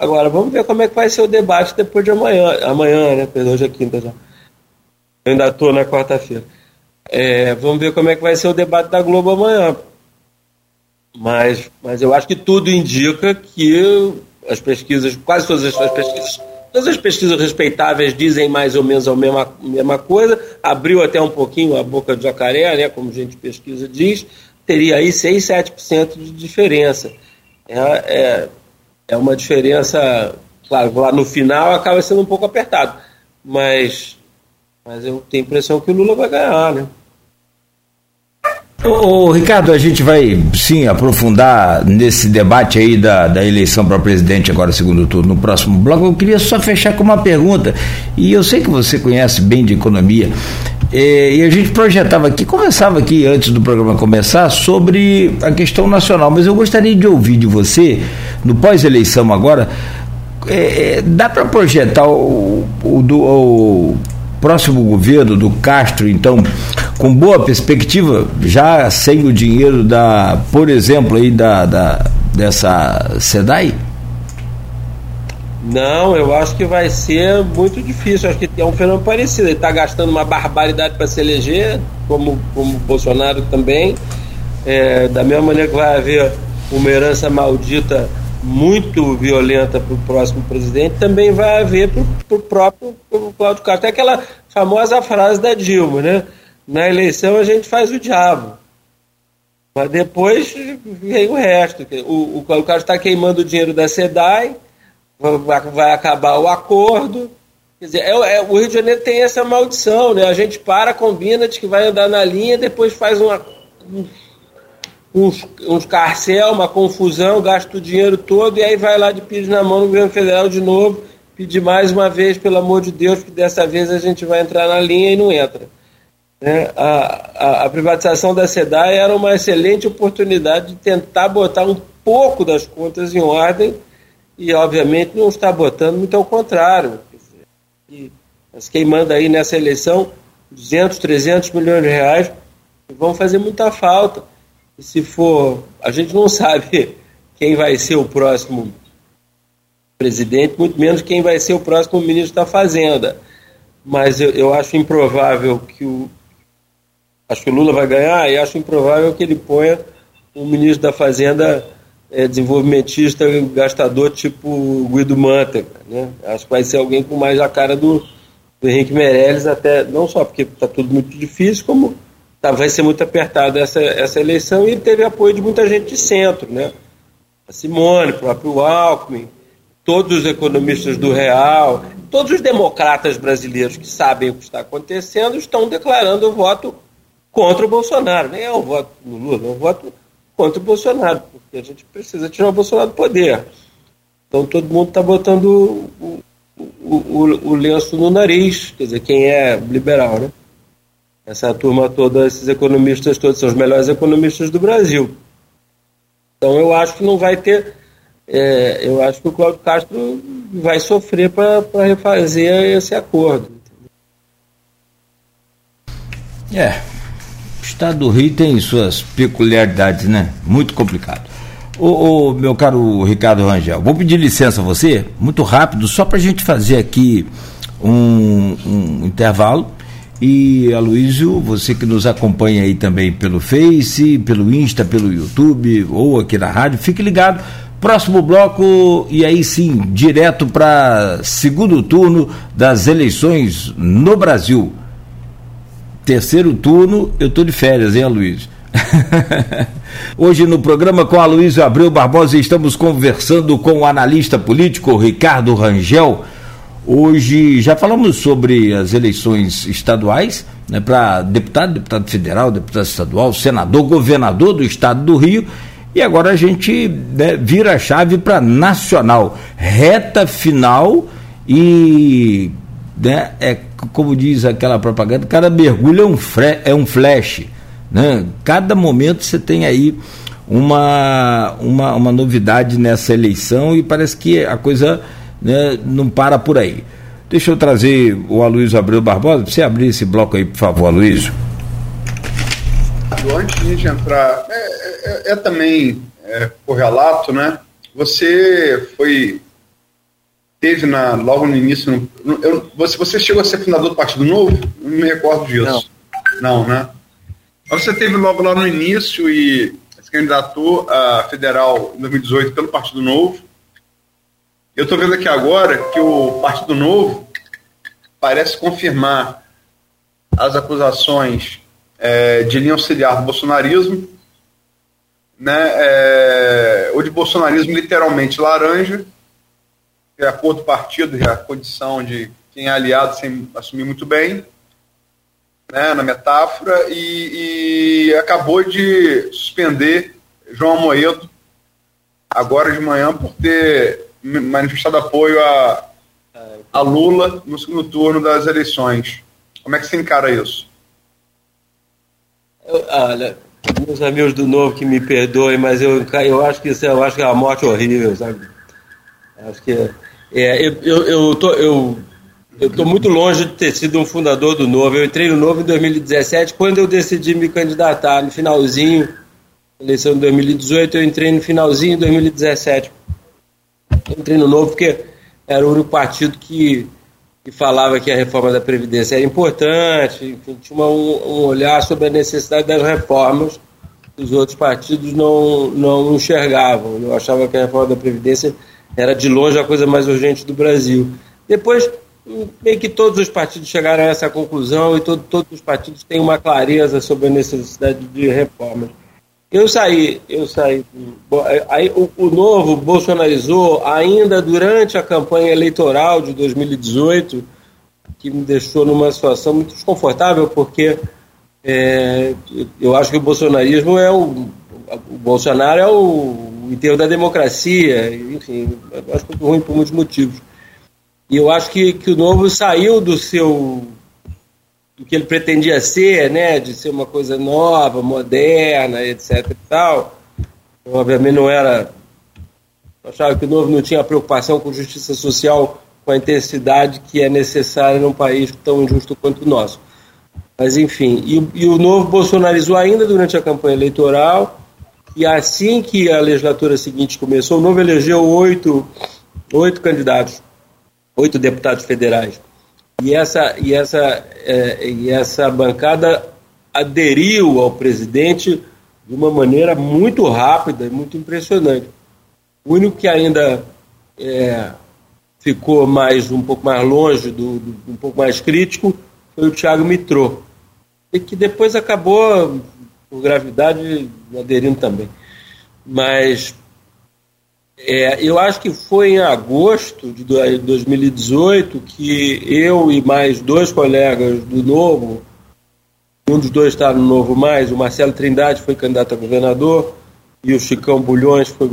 Speaker 3: Agora, vamos ver como é que vai ser o debate depois de amanhã. Amanhã, né? Perdão, hoje é quinta já. Eu ainda estou na quarta-feira. É, vamos ver como é que vai ser o debate da Globo amanhã. Mas, mas eu acho que tudo indica que as pesquisas, quase todas as pesquisas, todas as pesquisas respeitáveis dizem mais ou menos a mesma, mesma coisa. Abriu até um pouquinho a boca do jacaré, né, como a gente pesquisa diz, teria aí 6, 7% de diferença. É, é, é uma diferença, claro, lá no final acaba sendo um pouco apertado, mas, mas eu tenho a impressão que o Lula vai ganhar, né?
Speaker 2: Ô, Ricardo, a gente vai sim aprofundar nesse debate aí da, da eleição para presidente agora segundo turno no próximo bloco. Eu queria só fechar com uma pergunta e eu sei que você conhece bem de economia é, e a gente projetava aqui, conversava aqui antes do programa começar sobre a questão nacional, mas eu gostaria de ouvir de você, no pós-eleição agora, é, é dá para projetar o, o, o próximo governo do Castro, então, com boa perspectiva, já sem o dinheiro da, por exemplo, aí da, da dessa SEDAI?
Speaker 3: Não, eu acho que vai ser muito difícil. Acho que é um fenômeno parecido. Ele está gastando uma barbaridade para se eleger, como, como Bolsonaro também. É, da mesma maneira que vai haver uma herança maldita muito violenta para o próximo presidente, também vai haver para o próprio pro Cláudio Castro. É aquela famosa frase da Dilma, né? Na eleição a gente faz o diabo. Mas depois vem o resto. O, o Cláudio Castro está queimando o dinheiro da SEDAI vai acabar o acordo. Quer dizer, é, é, o Rio de Janeiro tem essa maldição, né? A gente para, combina de que vai andar na linha, depois faz uma, uns, uns carcel, uma confusão, gasta o dinheiro todo e aí vai lá de pedir na mão no governo federal de novo, pedir mais uma vez, pelo amor de Deus, que dessa vez a gente vai entrar na linha e não entra. Né? A, a, a privatização da SEDAI era uma excelente oportunidade de tentar botar um pouco das contas em ordem e, obviamente, não está botando, muito ao contrário. E, mas quem manda aí nessa eleição 200, 300 milhões de reais vão fazer muita falta. E se for, a gente não sabe quem vai ser o próximo presidente, muito menos quem vai ser o próximo ministro da Fazenda. Mas eu, eu acho improvável que o. Acho que o Lula vai ganhar e acho improvável que ele ponha o ministro da Fazenda é, desenvolvimentista gastador tipo Guido Mantega. Né? Acho que vai ser alguém com mais a cara do, do Henrique Meirelles, até não só porque está tudo muito difícil, como tá, vai ser muito apertado essa, essa eleição e teve apoio de muita gente de centro. Né? A Simone, o próprio Alckmin, todos os economistas do Real, todos os democratas brasileiros que sabem o que está acontecendo estão declarando o voto contra o Bolsonaro. Nem é o voto no Lula, é um voto contra o Bolsonaro, porque a gente precisa tirar o Bolsonaro do poder. Então todo mundo está botando o, o, o, o, lenço no nariz, quer dizer, quem é liberal, né? Essa turma toda, esses economistas todos, são os melhores economistas do Brasil. Então eu acho que não vai ter. É, eu acho que o Cláudio Castro vai sofrer para refazer esse acordo.
Speaker 2: É, o estado do Rio tem suas peculiaridades, né? Muito complicado. Ô, ô, meu caro Ricardo Rangel, vou pedir licença a você, muito rápido, só para a gente fazer aqui um, um intervalo. E Aloysio, você que nos acompanha aí também pelo Face, pelo Insta, pelo YouTube ou aqui na rádio, fique ligado. Próximo bloco, e aí sim, direto para segundo turno das eleições no Brasil. Terceiro turno, eu estou de férias, hein, Aloysio? Hoje no programa com a Luísa Abreu Barbosa estamos conversando com o analista político Ricardo Rangel. Hoje já falamos sobre as eleições estaduais, né, para deputado, deputado federal, deputado estadual, senador, governador do estado do Rio. E agora a gente né, vira a chave para nacional, reta final e né, é como diz aquela propaganda, cada mergulho é um, é um flash. Né? Cada momento você tem aí uma, uma, uma novidade nessa eleição e parece que a coisa né, não para por aí. Deixa eu trazer o Aloysio Abreu Barbosa, você abrir esse bloco aí, por favor, Aloysio.
Speaker 4: Antes de entrar, é, é, é também é, correlato, né? Você foi teve na, logo no início. No, eu, você, você chegou a ser fundador do Partido Novo? Não me recordo disso. Não, não né? Mas você teve logo lá no início e se candidatou a federal em 2018 pelo Partido Novo. Eu estou vendo aqui agora que o Partido Novo parece confirmar as acusações é, de linha auxiliar do bolsonarismo, né, é, ou de bolsonarismo literalmente laranja, que é a cor do partido a condição de quem é aliado sem assumir muito bem né, na metáfora, e, e acabou de suspender João Amoedo agora de manhã por ter manifestado apoio a, a Lula no segundo turno das eleições. Como é que você encara isso?
Speaker 3: Eu, olha, meus amigos do Novo que me perdoem, mas eu, eu acho que isso eu acho que é uma morte horrível, sabe? Acho que é, eu, eu, eu, tô, eu eu estou muito longe de ter sido um fundador do Novo. Eu entrei no Novo em 2017, quando eu decidi me candidatar no finalzinho, eleição de 2018, eu entrei no finalzinho de 2017. Eu entrei no Novo porque era o único partido que, que falava que a reforma da Previdência era importante, enfim, tinha uma, um, olhar sobre a necessidade das reformas que os outros partidos não, não enxergavam. Eu achava que a reforma da Previdência era de longe a coisa mais urgente do Brasil. Depois meio que todos os partidos chegaram a essa conclusão e todo, todos os partidos têm uma clareza sobre a necessidade de reformas. Eu saí, eu saí. Aí, o, o novo bolsonarizou ainda durante a campanha eleitoral de 2018, que me deixou numa situação muito desconfortável, porque é, eu acho que o bolsonarismo é o. O Bolsonaro é o, o enterro da democracia, enfim, acho muito ruim por muitos motivos. E eu acho que, que o Novo saiu do seu. do que ele pretendia ser, né? De ser uma coisa nova, moderna, etc e tal. Eu, obviamente não era. Achava que o Novo não tinha preocupação com justiça social com a intensidade que é necessária num país tão injusto quanto o nosso. Mas, enfim, e, e, o Novo bolsonarizou ainda durante a campanha eleitoral, e assim que a legislatura seguinte começou, o Novo elegeu oito, oito candidatos oito deputados federais. E essa, e, essa, é, e essa bancada aderiu ao presidente de uma maneira muito rápida e muito impressionante. O único que ainda é, ficou mais um pouco mais longe, do, do, um pouco mais crítico, foi o Tiago Mitrô, e que depois acabou, por gravidade, aderindo também. Mas é, eu acho que foi em agosto de 2018 que eu e mais dois colegas do Novo Um dos dois está no Novo Mais, o Marcelo Trindade foi candidato a governador e o Chicão Bulhões foi,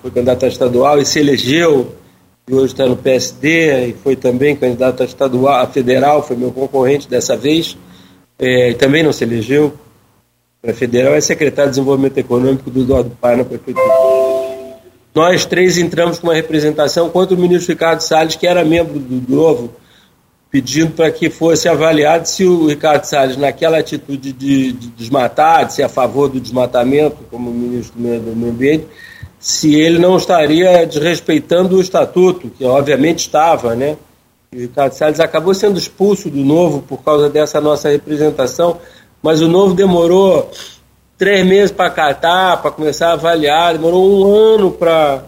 Speaker 3: foi candidato a estadual e se elegeu e hoje está no PSD e foi também candidato a estadual, a federal, foi meu concorrente dessa vez, é, também não se elegeu para federal, é secretário de Desenvolvimento Econômico do Eduardo Pai na prefeitura. Nós três entramos com uma representação contra o ministro Ricardo Salles, que era membro do Novo, pedindo para que fosse avaliado se o Ricardo Salles, naquela atitude de, de desmatar, de ser a favor do desmatamento, como ministro do Meio Ambiente, se ele não estaria desrespeitando o estatuto, que obviamente estava, né? o Ricardo Salles acabou sendo expulso do Novo por causa dessa nossa representação, mas o Novo demorou três meses para catar, para começar a avaliar, demorou um ano para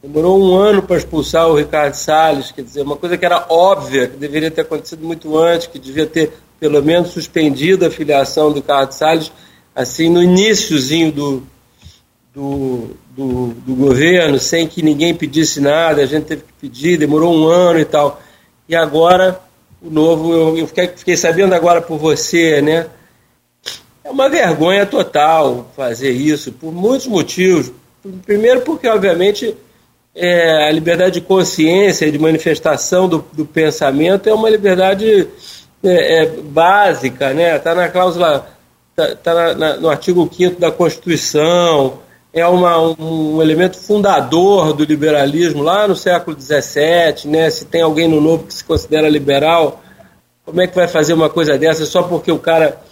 Speaker 3: Demorou um ano para expulsar o Ricardo Salles, quer dizer, uma coisa que era óbvia, que deveria ter acontecido muito antes, que devia ter pelo menos suspendido a filiação do Ricardo Salles, assim, no iníciozinho do, do, do, do, governo, sem que ninguém pedisse nada, a gente teve que pedir, demorou um ano e tal. E agora, o novo, eu, eu fiquei, fiquei sabendo agora por você, né? É uma vergonha total fazer isso, por muitos motivos. Primeiro, porque, obviamente, é, a liberdade de consciência e de manifestação do, do pensamento é uma liberdade é, é, básica, né? Está na cláusula, está tá no artigo 5 da Constituição, é uma, um, um, elemento fundador do liberalismo lá no século XVII, né? Se tem alguém no novo que se considera liberal, como é que vai fazer uma coisa dessa só porque o cara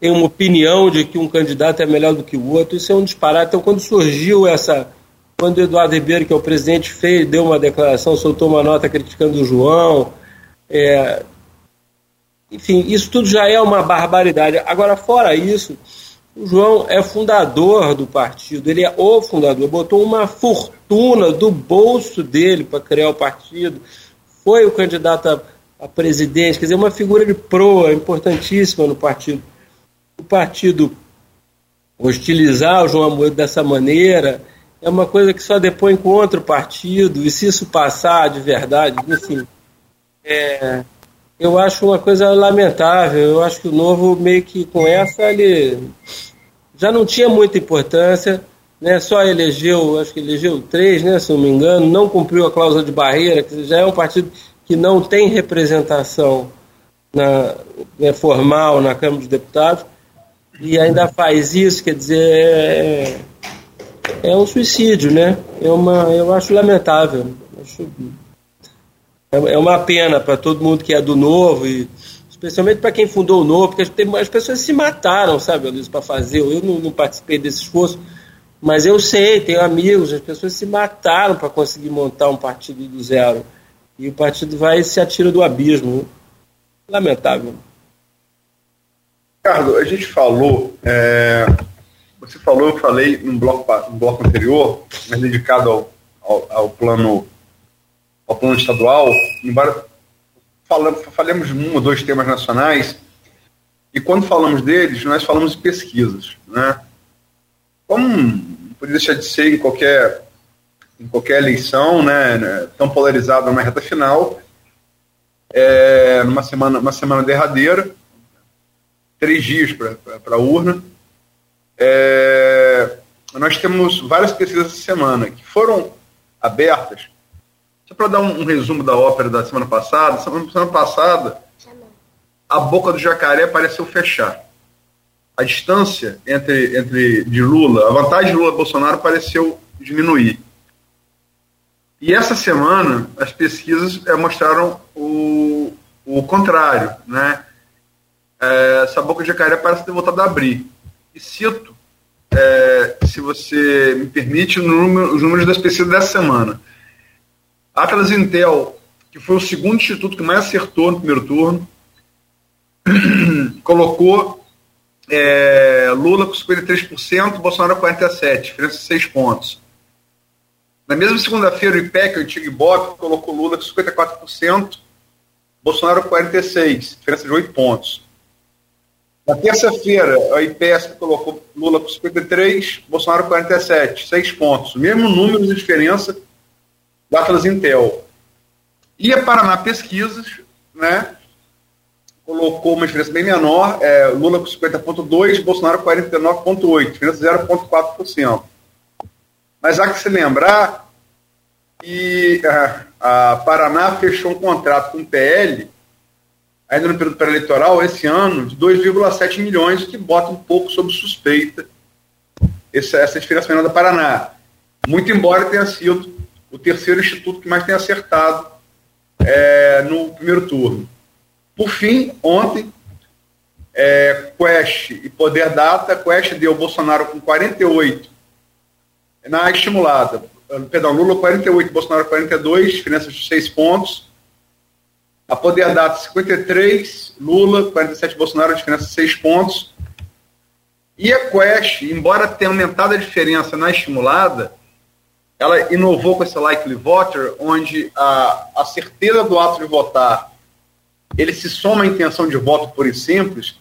Speaker 3: tem uma opinião de que um candidato é melhor do que o outro? Isso é um disparate. Então, quando surgiu essa quando o Eduardo Ribeiro, que é o presidente, fez, deu uma declaração, soltou uma nota criticando o João. É, enfim, isso tudo já é uma barbaridade. Agora, fora isso, o João é fundador do partido, ele é o fundador, botou uma fortuna do bolso dele para criar o partido, foi o candidato a, a presidente, quer dizer, uma figura de proa importantíssima no partido. O partido hostilizar o João Amoedo dessa maneira é uma coisa que só depois encontra o partido, e se isso passar de verdade, enfim, é, eu acho uma coisa lamentável. Eu acho que o Novo, meio que com essa, ele já não tinha muita importância, né? só elegeu, acho que elegeu três, né, se não me engano, não cumpriu a cláusula de barreira, que já é um partido que não tem representação na, né, formal na Câmara dos Deputados, e ainda faz isso, quer dizer. É, é um suicídio, né? É uma, eu acho lamentável. Acho, é, é uma pena para todo mundo que é do novo e especialmente para quem fundou o novo, porque as pessoas se mataram, sabe, Luiz, para fazer. Eu não, não, participei desse esforço, mas eu sei, tenho amigos, as pessoas se mataram para conseguir montar um partido do zero. E o partido vai e se atira do abismo. Lamentável.
Speaker 4: Ricardo, a gente falou é, você falou, eu falei num bloco, num bloco anterior, mas dedicado ao, ao, ao, plano ao plano estadual, embora falamos, de um ou dois temas nacionais, e quando falamos deles, nós falamos de pesquisas. Né? Como podia deixar de ser em qualquer, em qualquer eleição, né, né tão polarizada na reta final, é, numa semana, uma semana derradeira, três dias para a urna, é, nós temos várias pesquisas essa semana que foram abertas. Só para dar um, um, resumo da ópera da semana passada, semana, semana passada, a boca do jacaré pareceu fechar. A distância entre, entre de Lula, a vantagem de Lula e Bolsonaro pareceu diminuir. E essa semana as pesquisas é, mostraram o, o contrário, né? É, essa boca de jacaré parece ter voltado a abrir e cito, é, se você me permite, número, os números das pesquisas dessa semana. Atlas Intel, que foi o segundo instituto que mais acertou no primeiro turno, colocou é, Lula com 53%, Bolsonaro com 47%, diferença de 6 pontos. Na mesma segunda-feira, o IPEC, o antigo Ibope, colocou Lula com 54%, Bolsonaro com 46%, diferença de 8 pontos. Na terça-feira, a IPESP colocou Lula com 53, Bolsonaro com 47, seis pontos. Mesmo número de diferença da Intel. E a Paraná Pesquisas, né, colocou uma diferença bem menor, é, Lula com 50,2%, Bolsonaro com 49,8%, diferença 0,4%. Mas há que se lembrar que a, a Paraná fechou um contrato com o PL, ainda no período pré-eleitoral, esse ano, de 2,7 milhões, o que bota um pouco sob suspeita essa, essa diferença menor da Paraná. Muito embora tenha sido o terceiro instituto que mais tem acertado é, no primeiro turno. Por fim, ontem, é, Quest e Poder Data, Quest deu Bolsonaro com 48 na estimulada. Perdão, Lula 48, Bolsonaro 42, diferença de 6 pontos. A Poder Data 53, Lula 47, Bolsonaro, diferença de 6 pontos. E a Quest, embora tenha aumentado a diferença na estimulada, ela inovou com esse likely voter, onde a, a certeza do ato de votar ele se soma à intenção de voto por e simples.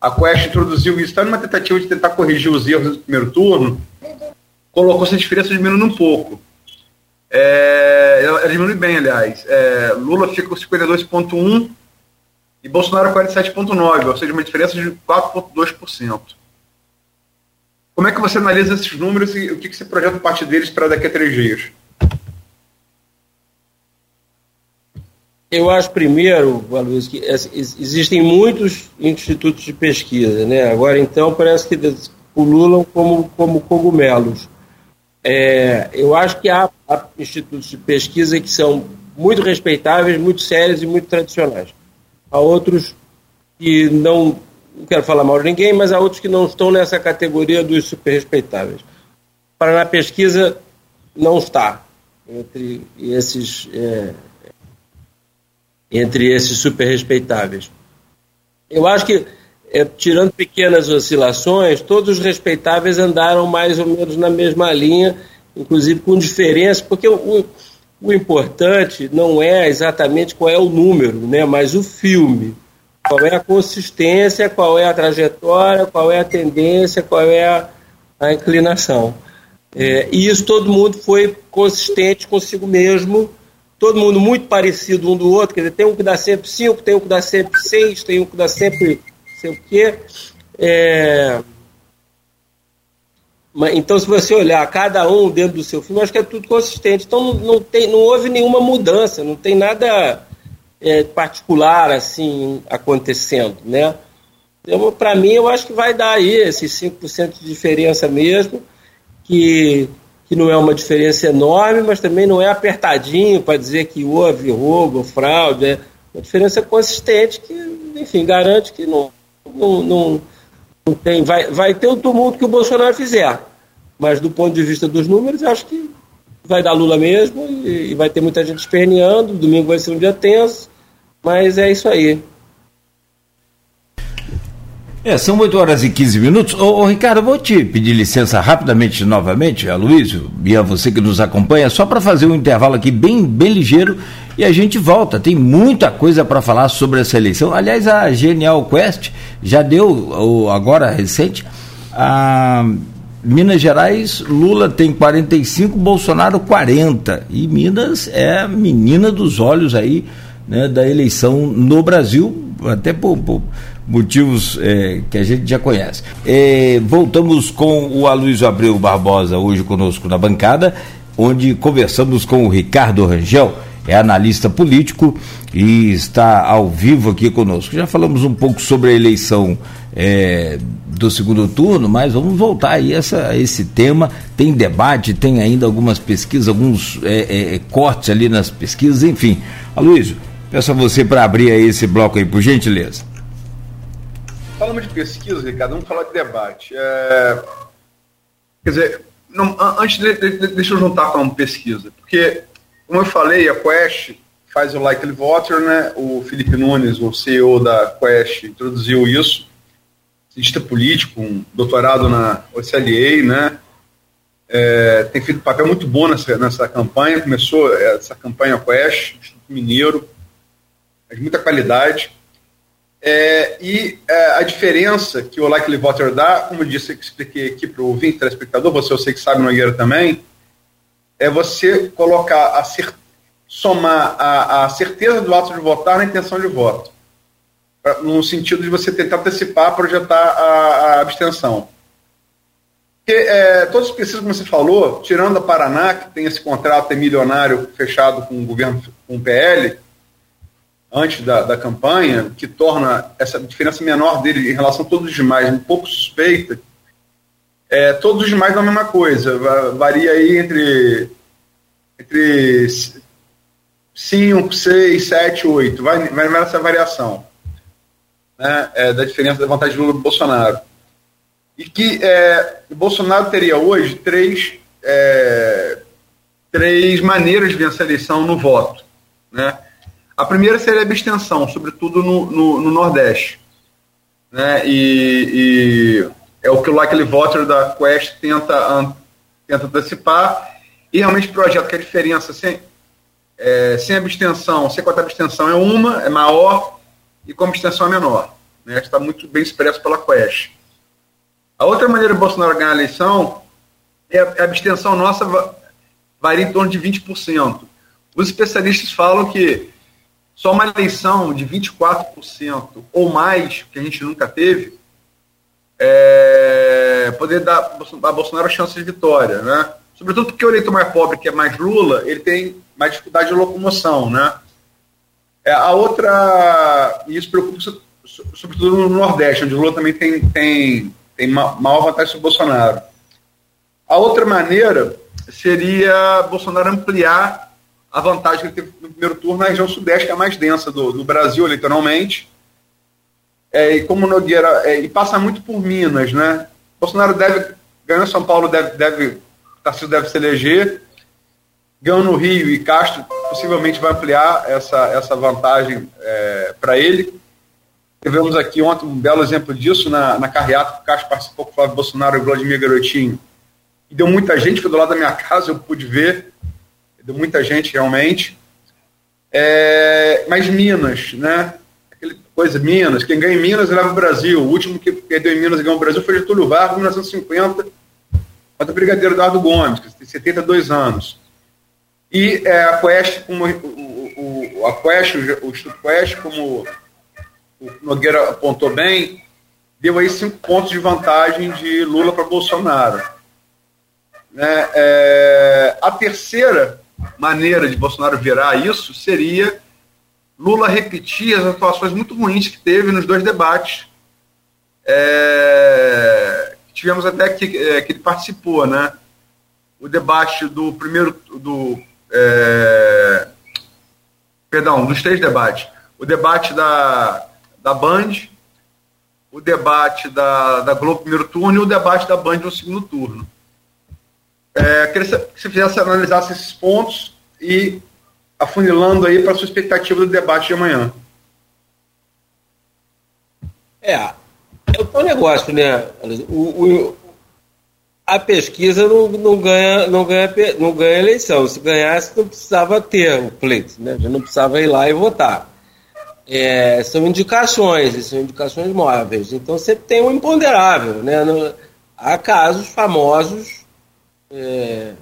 Speaker 4: A Quest introduziu isso, está numa tentativa de tentar corrigir os erros do primeiro turno, colocou essa diferença diminuindo um pouco. É, ela diminui bem, aliás. É, Lula fica com 52,1% e Bolsonaro 47,9%, ou seja, uma diferença de 4,2%. Como é que você analisa esses números e o que, que você projeta parte deles para daqui a três dias?
Speaker 3: Eu acho, primeiro, Luiz, que existem muitos institutos de pesquisa, né? Agora, então, parece que pululam como, como cogumelos. É, eu acho que há, há, institutos de pesquisa que são muito respeitáveis, muito sérios e muito tradicionais. Há outros que não, não quero falar mal de ninguém, mas há outros que não estão nessa categoria dos super respeitáveis. Para na pesquisa não está entre esses é, entre esses super respeitáveis. Eu acho que, é, tirando pequenas oscilações, todos os respeitáveis andaram mais ou menos na mesma linha, inclusive com diferença, porque o, o importante não é exatamente qual é o número, né, mas o filme. Qual é a consistência, qual é a trajetória, qual é a tendência, qual é a, a inclinação. É, e isso todo mundo foi consistente consigo mesmo todo mundo muito parecido um do outro, quer dizer, tem um que dá sempre 5, tem um que dá sempre 6, tem um que dá sempre sei o quê. É... Então, se você olhar cada um dentro do seu filme, acho que é tudo consistente. Então, não, tem, não houve nenhuma mudança, não tem nada é, particular assim acontecendo, né? Então, para mim, eu acho que vai dar aí esses 5% de diferença mesmo, que que não é uma diferença enorme, mas também não é apertadinho para dizer que houve roubo, fraude. É uma diferença consistente que, enfim, garante que não, não, não, não tem. Vai, vai ter o tumulto que o Bolsonaro fizer. Mas do ponto de vista dos números, acho que vai dar Lula mesmo e, e vai ter muita gente esperneando. Domingo vai ser um dia tenso, mas é isso aí.
Speaker 2: É, são 8 horas e 15 minutos. Ô, ô, Ricardo, vou te pedir licença rapidamente novamente, a Luísio e a você que nos acompanha, só para fazer um intervalo aqui bem, bem ligeiro e a gente volta. Tem muita coisa para falar sobre essa eleição. Aliás, a Genial Quest já deu, agora recente, a Minas Gerais, Lula tem 45, Bolsonaro 40. E Minas é a menina dos olhos aí né, da eleição no Brasil, até por, por motivos é, que a gente já conhece. É, voltamos com o Aloysio Abreu Barbosa hoje conosco na bancada, onde conversamos com o Ricardo Rangel, é analista político e está ao vivo aqui conosco. Já falamos um pouco sobre a eleição é, do segundo turno, mas vamos voltar aí essa, a esse tema. Tem debate, tem ainda algumas pesquisas, alguns é, é, cortes ali nas pesquisas, enfim. Aloysio, peço a você para abrir aí esse bloco aí, por gentileza.
Speaker 4: Falamos de pesquisa, Ricardo, vamos falar de debate. É, quer dizer, não, antes, de, de, deixa eu juntar com pesquisa, porque, como eu falei, a Quest faz o Likely Voter, né? O Felipe Nunes, o CEO da Quest, introduziu isso. Cientista político, um doutorado na OCLA, né? É, tem feito um papel muito bom nessa, nessa campanha. Começou essa campanha Quest, Instituto Mineiro, de muita qualidade. É, e é, a diferença que o Likely Voter dá, como eu disse, que expliquei aqui para o ouvinte, telespectador, você eu sei que sabe, Nogueira também, é você colocar, a somar a, a certeza do ato de votar na intenção de voto. no sentido de você tentar antecipar, projetar a, a abstenção. Porque é, todos os pesquisas, como você falou, tirando a Paraná, que tem esse contrato milionário fechado com o governo, com o PL, antes da, da campanha, que torna essa diferença menor dele em relação a todos os demais um pouco suspeita, é, todos os demais dão a mesma coisa, varia aí entre, entre 5, 6, 7, 8, vai, vai nessa variação né, é, da diferença da vantagem de Lula e Bolsonaro. E que é, Bolsonaro teria hoje três, é, três maneiras de vencer a eleição no voto. Né? A primeira seria a abstenção, sobretudo no, no, no Nordeste. Né? E, e, é o que lá aquele voter da Quest tenta, tenta antecipar e realmente projeta que a diferença sem, é, sem abstenção, sem contar abstenção é uma, é maior, e com abstenção é menor. Né? Está muito bem expresso pela Quest. A outra maneira de Bolsonaro ganhar a eleição é a abstenção nossa varia em torno de 20%. Os especialistas falam que só uma eleição de 24% ou mais, que a gente nunca teve, é, poder dar a Bolsonaro a chance de vitória, né? Sobretudo porque o eleitor mais pobre, que é mais Lula, ele tem mais dificuldade de locomoção, né? É, a outra, e isso preocupa sobretudo no Nordeste, onde o Lula também tem, tem, tem maior vantagem sobre o Bolsonaro. A outra maneira seria Bolsonaro ampliar a vantagem que ele teve no primeiro turno na região sudeste, que é a mais densa do, do Brasil, literalmente. É, e como Nogueira, é, e passa muito por Minas, né? Bolsonaro deve, ganhou São Paulo, deve, deve, Tarcísio deve se eleger, ganhou no Rio e Castro possivelmente vai ampliar essa, essa vantagem é, para ele. Tivemos aqui ontem um belo exemplo disso na, na carreata que o Castro participou com o Flávio Bolsonaro e o Vladimir Garotinho. E deu muita gente, foi do lado da minha casa, eu pude ver deu muita gente realmente. É, mas Minas, né? Aquele coisa, Minas, quem ganha em Minas leva o Brasil. O último que perdeu em Minas e ganhou o Brasil foi Getúlio Vargas, em 1950, contra o Brigadeiro Eduardo Gomes, que tem 72 anos. E é, a Quest, como o, o, a Quest, o, o Instituto Quest, como o Nogueira apontou bem, deu aí cinco pontos de vantagem de Lula para Bolsonaro. Né? É, a terceira maneira de Bolsonaro virar isso seria Lula repetir as atuações muito ruins que teve nos dois debates. É, tivemos até que, é, que ele participou, né? O debate do primeiro. do é, Perdão, dos três debates. O debate da, da Band, o debate da, da Globo primeiro turno e o debate da Band no segundo turno. É, queria que você fizesse, analisasse esses pontos e afunilando aí para a sua expectativa do debate de amanhã.
Speaker 3: É, é o negócio, né? O, o, a pesquisa não, não, ganha, não, ganha, não ganha eleição. Se ganhasse, não precisava ter o pleito, né? Já não precisava ir lá e votar. É, são indicações, são indicações móveis. Então sempre tem um imponderável. Né? Há casos famosos é,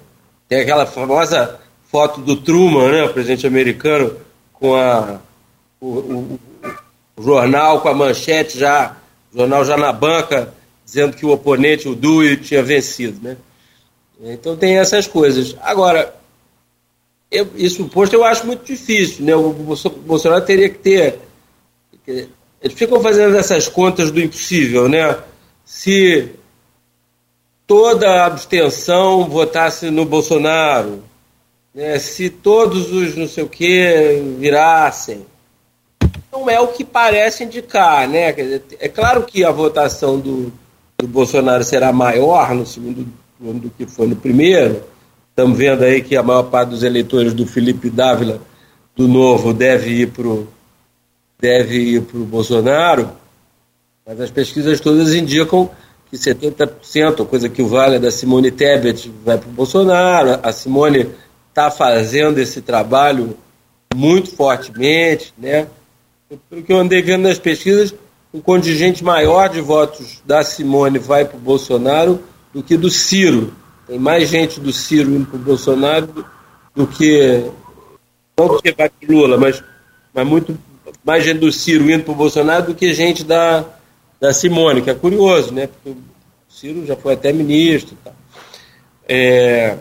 Speaker 3: tem aquela famosa foto do Truman, né, o presidente americano, com a, o, o, o jornal com a manchete já, jornal já na banca, dizendo que o oponente, o Dewey, tinha vencido. Né? Então tem essas coisas. Agora, eu, isso posto eu acho muito difícil. Né? O Bolsonaro teria que ter. Eles ficam fazendo essas contas do impossível, né? Se toda a abstenção votasse no Bolsonaro, né, se todos os não sei o que virassem. Não é o que parece indicar, né? É claro que a votação do, do Bolsonaro será maior no segundo turno do que foi no primeiro. Estamos vendo aí que a maior parte dos eleitores do Felipe Dávila do Novo deve ir para o deve ir para o Bolsonaro, mas as pesquisas todas indicam que 70%, coisa que o vale da Simone Tebet, vai para o Bolsonaro. A Simone está fazendo esse trabalho muito fortemente, né? Pelo que eu andei vendo nas pesquisas, um contingente maior de votos da Simone vai para o Bolsonaro do que do Ciro. Tem mais gente do Ciro indo para o Bolsonaro do que. Não que vai para o Lula, mas, mas muito mais gente do Ciro indo para o Bolsonaro do que gente da, da Simone, que é curioso, né? Porque o Ciro já foi até ministro. Tá? É,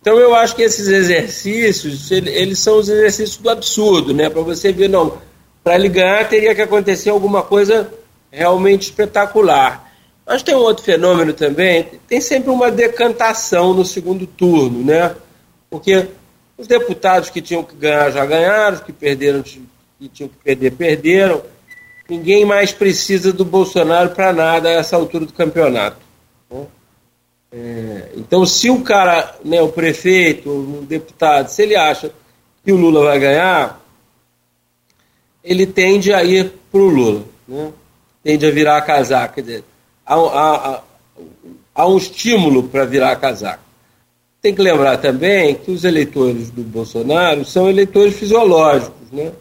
Speaker 3: então eu acho que esses exercícios, eles são os exercícios do absurdo, né? Para você ver, não, para ele ganhar teria que acontecer alguma coisa realmente espetacular. Mas tem um outro fenômeno também, tem sempre uma decantação no segundo turno, né? Porque os deputados que tinham que ganhar já ganharam, os que perderam que tinham que perder perderam. Ninguém mais precisa do Bolsonaro para nada a essa altura do campeonato. É, então, se o cara, né, o prefeito, o deputado, se ele acha que o Lula vai ganhar, ele tende a ir para o Lula, né? tende a virar a casaca. Quer dizer, há, há, há um estímulo para virar a casaca. Tem que lembrar também que os eleitores do Bolsonaro são eleitores fisiológicos, né?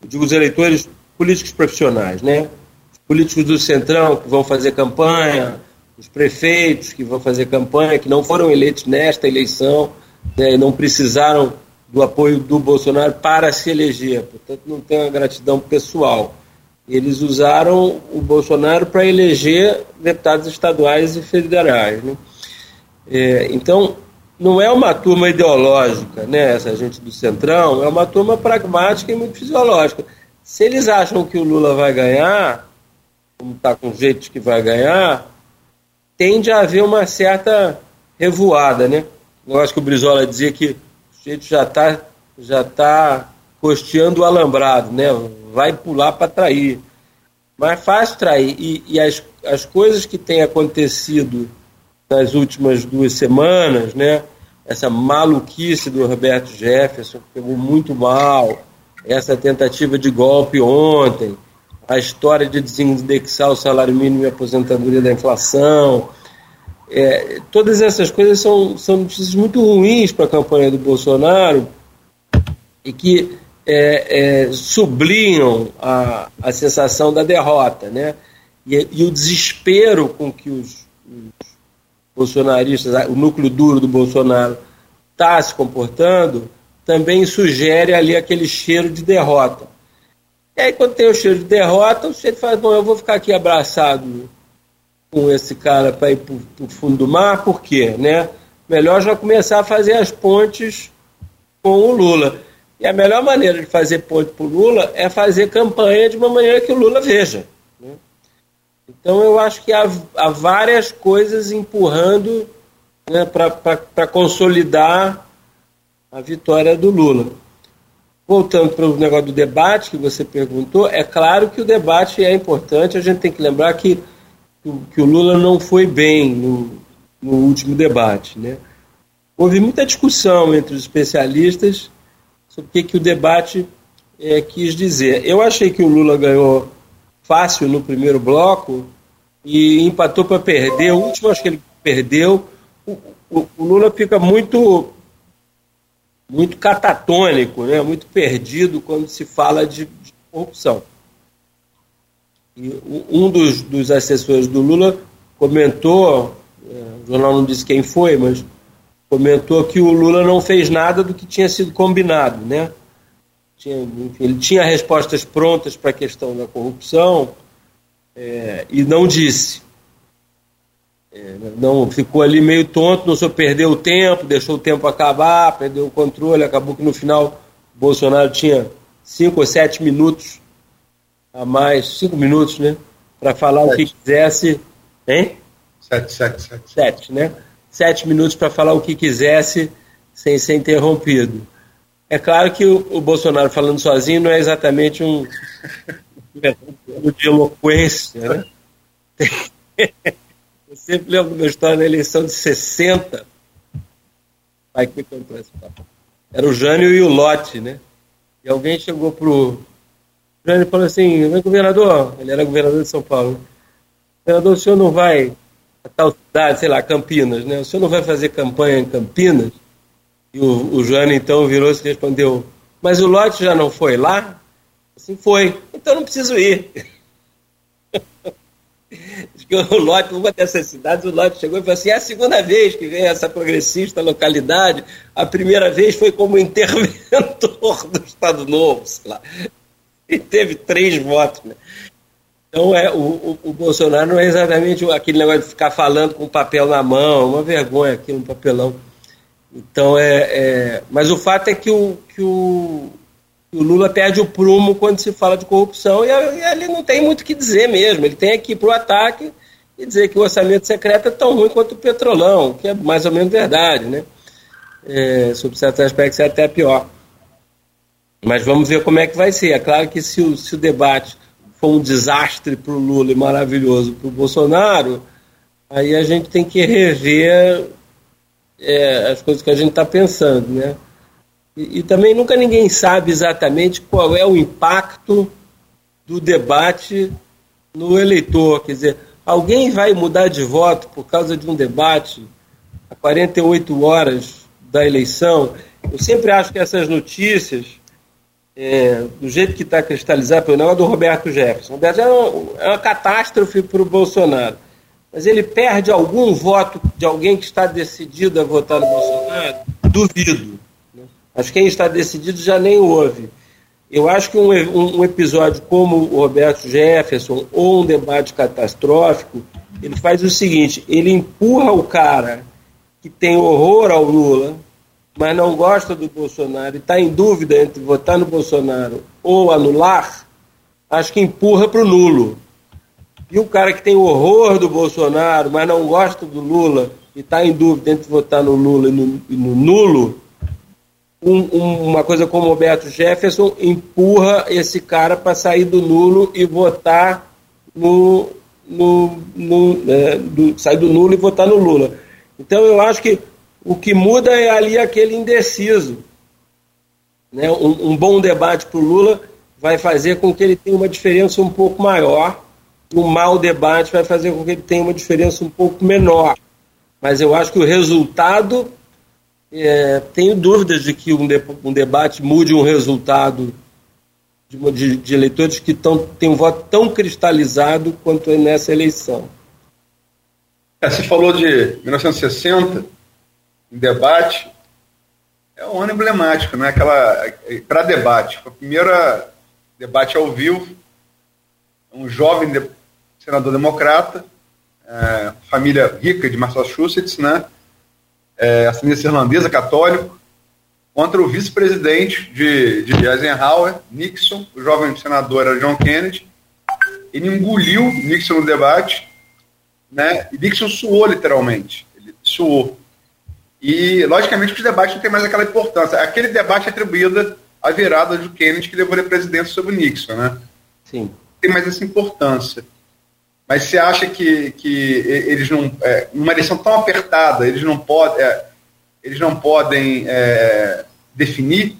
Speaker 3: Eu digo os eleitores políticos profissionais, né? Os políticos do Centrão que vão fazer campanha, os prefeitos que vão fazer campanha, que não foram eleitos nesta eleição, né, não precisaram do apoio do Bolsonaro para se eleger, portanto não tem uma gratidão pessoal. Eles usaram o Bolsonaro para eleger deputados estaduais e federais. Né? É, então, não é uma turma ideológica, né, essa gente do Centrão, é uma turma pragmática e muito fisiológica. Se eles acham que o Lula vai ganhar, como está com jeito que vai ganhar, tende a haver uma certa revoada, né? Eu acho que o Brizola dizia que o jeito já está já tá costeando o alambrado, né? Vai pular para trair. Mas faz trair. E, e as, as coisas que têm acontecido nas últimas duas semanas, né? Essa maluquice do Roberto Jefferson, que pegou muito mal, essa tentativa de golpe ontem, a história de desindexar o salário mínimo e a aposentadoria da inflação. É, todas essas coisas são, são notícias muito ruins para a campanha do Bolsonaro e que é, é, sublinham a, a sensação da derrota, né? E, e o desespero com que os, os, bolsonaristas, o núcleo duro do Bolsonaro, está se comportando, também sugere ali aquele cheiro de derrota. E aí, quando tem o cheiro de derrota, o sujeito fala: Bom, eu vou ficar aqui abraçado com esse cara para ir para o fundo do mar, por quê? Né? Melhor já começar a fazer as pontes com o Lula. E a melhor maneira de fazer ponte para o Lula é fazer campanha de uma maneira que o Lula veja. Né? Então eu acho que há, há várias coisas empurrando né, para consolidar a vitória do Lula. Voltando para o negócio do debate que você perguntou, é claro que o debate é importante, a gente tem que lembrar que, que o Lula não foi bem no, no último debate. Né? Houve muita discussão entre os especialistas sobre o que, que o debate é, quis dizer. Eu achei que o Lula ganhou fácil no primeiro bloco e empatou para perder. O último, acho que ele perdeu. O, o, o Lula fica muito muito catatônico, né? muito perdido quando se fala de, de corrupção. E um dos, dos assessores do Lula comentou, é, o jornal não disse quem foi, mas comentou que o Lula não fez nada do que tinha sido combinado, né? Tinha, ele tinha respostas prontas para a questão da corrupção é, e não disse. Não ficou ali meio tonto, não só perdeu o tempo, deixou o tempo acabar, perdeu o controle, acabou que no final o Bolsonaro tinha cinco ou sete minutos a mais, cinco minutos, né? Para falar sete. o que quisesse. Hein?
Speaker 4: Sete, sete, sete.
Speaker 3: Sete, né? Sete minutos para falar o que quisesse sem ser interrompido. É claro que o, o Bolsonaro falando sozinho não é exatamente um de eloquência, né? Sempre lembro uma história na eleição de 60. Pai que me contou esse papo. Era o Jânio e o Lote, né? E alguém chegou pro Jânio falou assim: governador, ele era governador de São Paulo. Governador, o senhor não vai a tal cidade, sei lá, Campinas, né? O senhor não vai fazer campanha em Campinas? E o, o Jânio então virou-se e respondeu: Mas o Lote já não foi lá? Assim foi. Então não preciso ir. que o Lote, uma dessas cidades, o Lote chegou e falou assim: é a segunda vez que vem essa progressista localidade, a primeira vez foi como interventor do Estado Novo, sei lá. e teve três votos. Né? Então, é, o, o, o, Bolsonaro não é exatamente aquele negócio de ficar falando com papel na mão, uma vergonha aqui no papelão. Então, é, é, mas o fato é que o, que o, o Lula perde o prumo quando se fala de corrupção e, e ele não tem muito o que dizer mesmo. Ele tem aqui para o ataque e dizer que o orçamento secreto é tão ruim quanto o petrolão, que é mais ou menos verdade, né? É, sobre certos aspectos é até pior. Mas vamos ver como é que vai ser. É claro que se o, se o debate for um desastre para o Lula e maravilhoso para o Bolsonaro, aí a gente tem que rever é, as coisas que a gente está pensando, né? E, e, também nunca ninguém sabe exatamente qual é o impacto do debate no eleitor. Quer dizer, alguém vai mudar de voto por causa de um debate a 48 horas da eleição? Eu sempre acho que essas notícias é, do jeito que está cristalizado pelo negócio do Roberto Jefferson. Roberto Jefferson é uma catástrofe para o Bolsonaro. Mas ele perde algum voto de alguém que está decidido a votar no Bolsonaro? Duvido. Acho que quem está decidido já nem ouve. Eu acho que um, um, episódio como o Roberto Jefferson ou um debate catastrófico, ele faz o seguinte: ele empurra o cara que tem horror ao Lula, mas não gosta do Bolsonaro e está em dúvida entre votar no Bolsonaro ou anular, acho que empurra para o nulo. E o cara que tem horror do Bolsonaro, mas não gosta do Lula e está em dúvida entre votar no Lula e no, e no nulo, um, um, uma coisa como o Roberto Jefferson empurra esse cara para sair do nulo e votar no. no, no é, do, sair do nulo e votar no Lula. Então eu acho que o que muda é ali aquele indeciso. Né? Um, um bom debate para o Lula vai fazer com que ele tenha uma diferença um pouco maior. Um mau debate vai fazer com que ele tenha uma diferença um pouco menor. Mas eu acho que o resultado. É, tenho dúvidas de que um, de, um debate mude um resultado de, de, de eleitores que tão, têm um voto tão cristalizado quanto nessa eleição.
Speaker 4: É, você falou de 1960 em debate, é um ano emblemático, né? Aquela para debate, foi o primeiro debate ao vivo, um jovem de, senador democrata, é, família rica de Massachusetts, né? É, ascendência irlandesa, católico, contra o vice-presidente de, de Eisenhower, Nixon, o jovem senador era John Kennedy. Ele engoliu Nixon no debate, né? E Nixon suou literalmente. Ele suou. E, logicamente, os debates não têm mais aquela importância. Aquele debate é atribuído à virada do Kennedy que levou a presidência sobre Nixon, né?
Speaker 3: Sim.
Speaker 4: Tem mais essa importância. Mas você acha que, que eles não. É, numa eleição tão apertada, eles não, pode, é, eles não podem é, definir?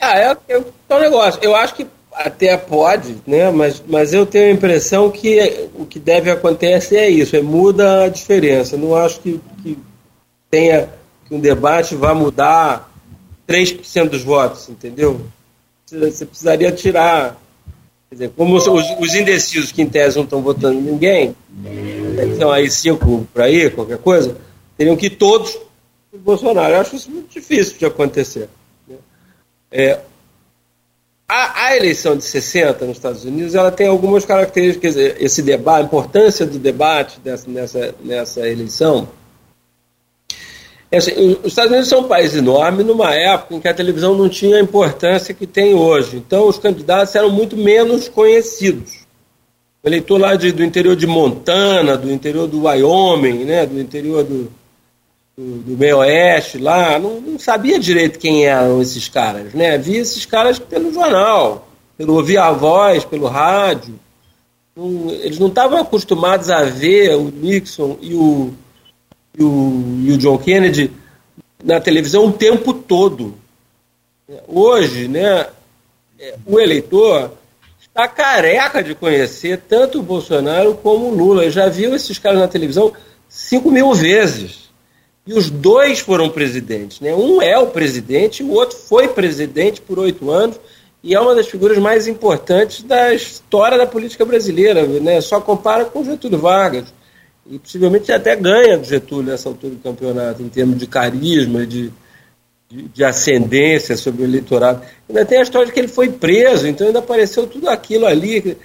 Speaker 3: Ah, é, é, é um negócio. Eu acho que até pode, né? mas, mas eu tenho a impressão que o que deve acontecer é isso, é muda a diferença. Não acho que, que tenha que um debate vá mudar 3% dos votos, entendeu? Você precisaria tirar. Dizer, como os, os indecisos que em tese não estão votando ninguém, então aí cinco para aí, qualquer coisa, teriam que ir todos para Bolsonaro. Eu acho isso muito difícil de acontecer. Né? É, a, a, eleição de 60 nos Estados Unidos ela tem algumas características. Esse debate, a importância do debate dessa, nessa, nessa eleição. É assim, os Estados Unidos são um país enorme numa época em que a televisão não tinha a importância que tem hoje. Então, os candidatos eram muito menos conhecidos. O eleitor lá de, do interior de Montana, do interior do Wyoming, né, do interior do, do, do meio oeste lá, não, não, sabia direito quem eram esses caras, né? Via esses caras pelo jornal, pelo ouvir a voz, pelo rádio. Não, eles não estavam acostumados a ver o Nixon e o, e o, e o John Kennedy na televisão o tempo todo. Hoje, né, o eleitor está careca de conhecer tanto o Bolsonaro como o Lula. Ele já viu esses caras na televisão cinco mil vezes. E os dois foram presidentes. Né? Um é o presidente, o outro foi presidente por oito anos e é uma das figuras mais importantes da história da política brasileira. Né? Só compara com Getúlio Vargas. E possivelmente até ganha do Getúlio nessa altura do campeonato, em termos de carisma, de, de, de, ascendência sobre o eleitorado. Ainda tem a história de que ele foi preso, então ainda apareceu tudo aquilo ali.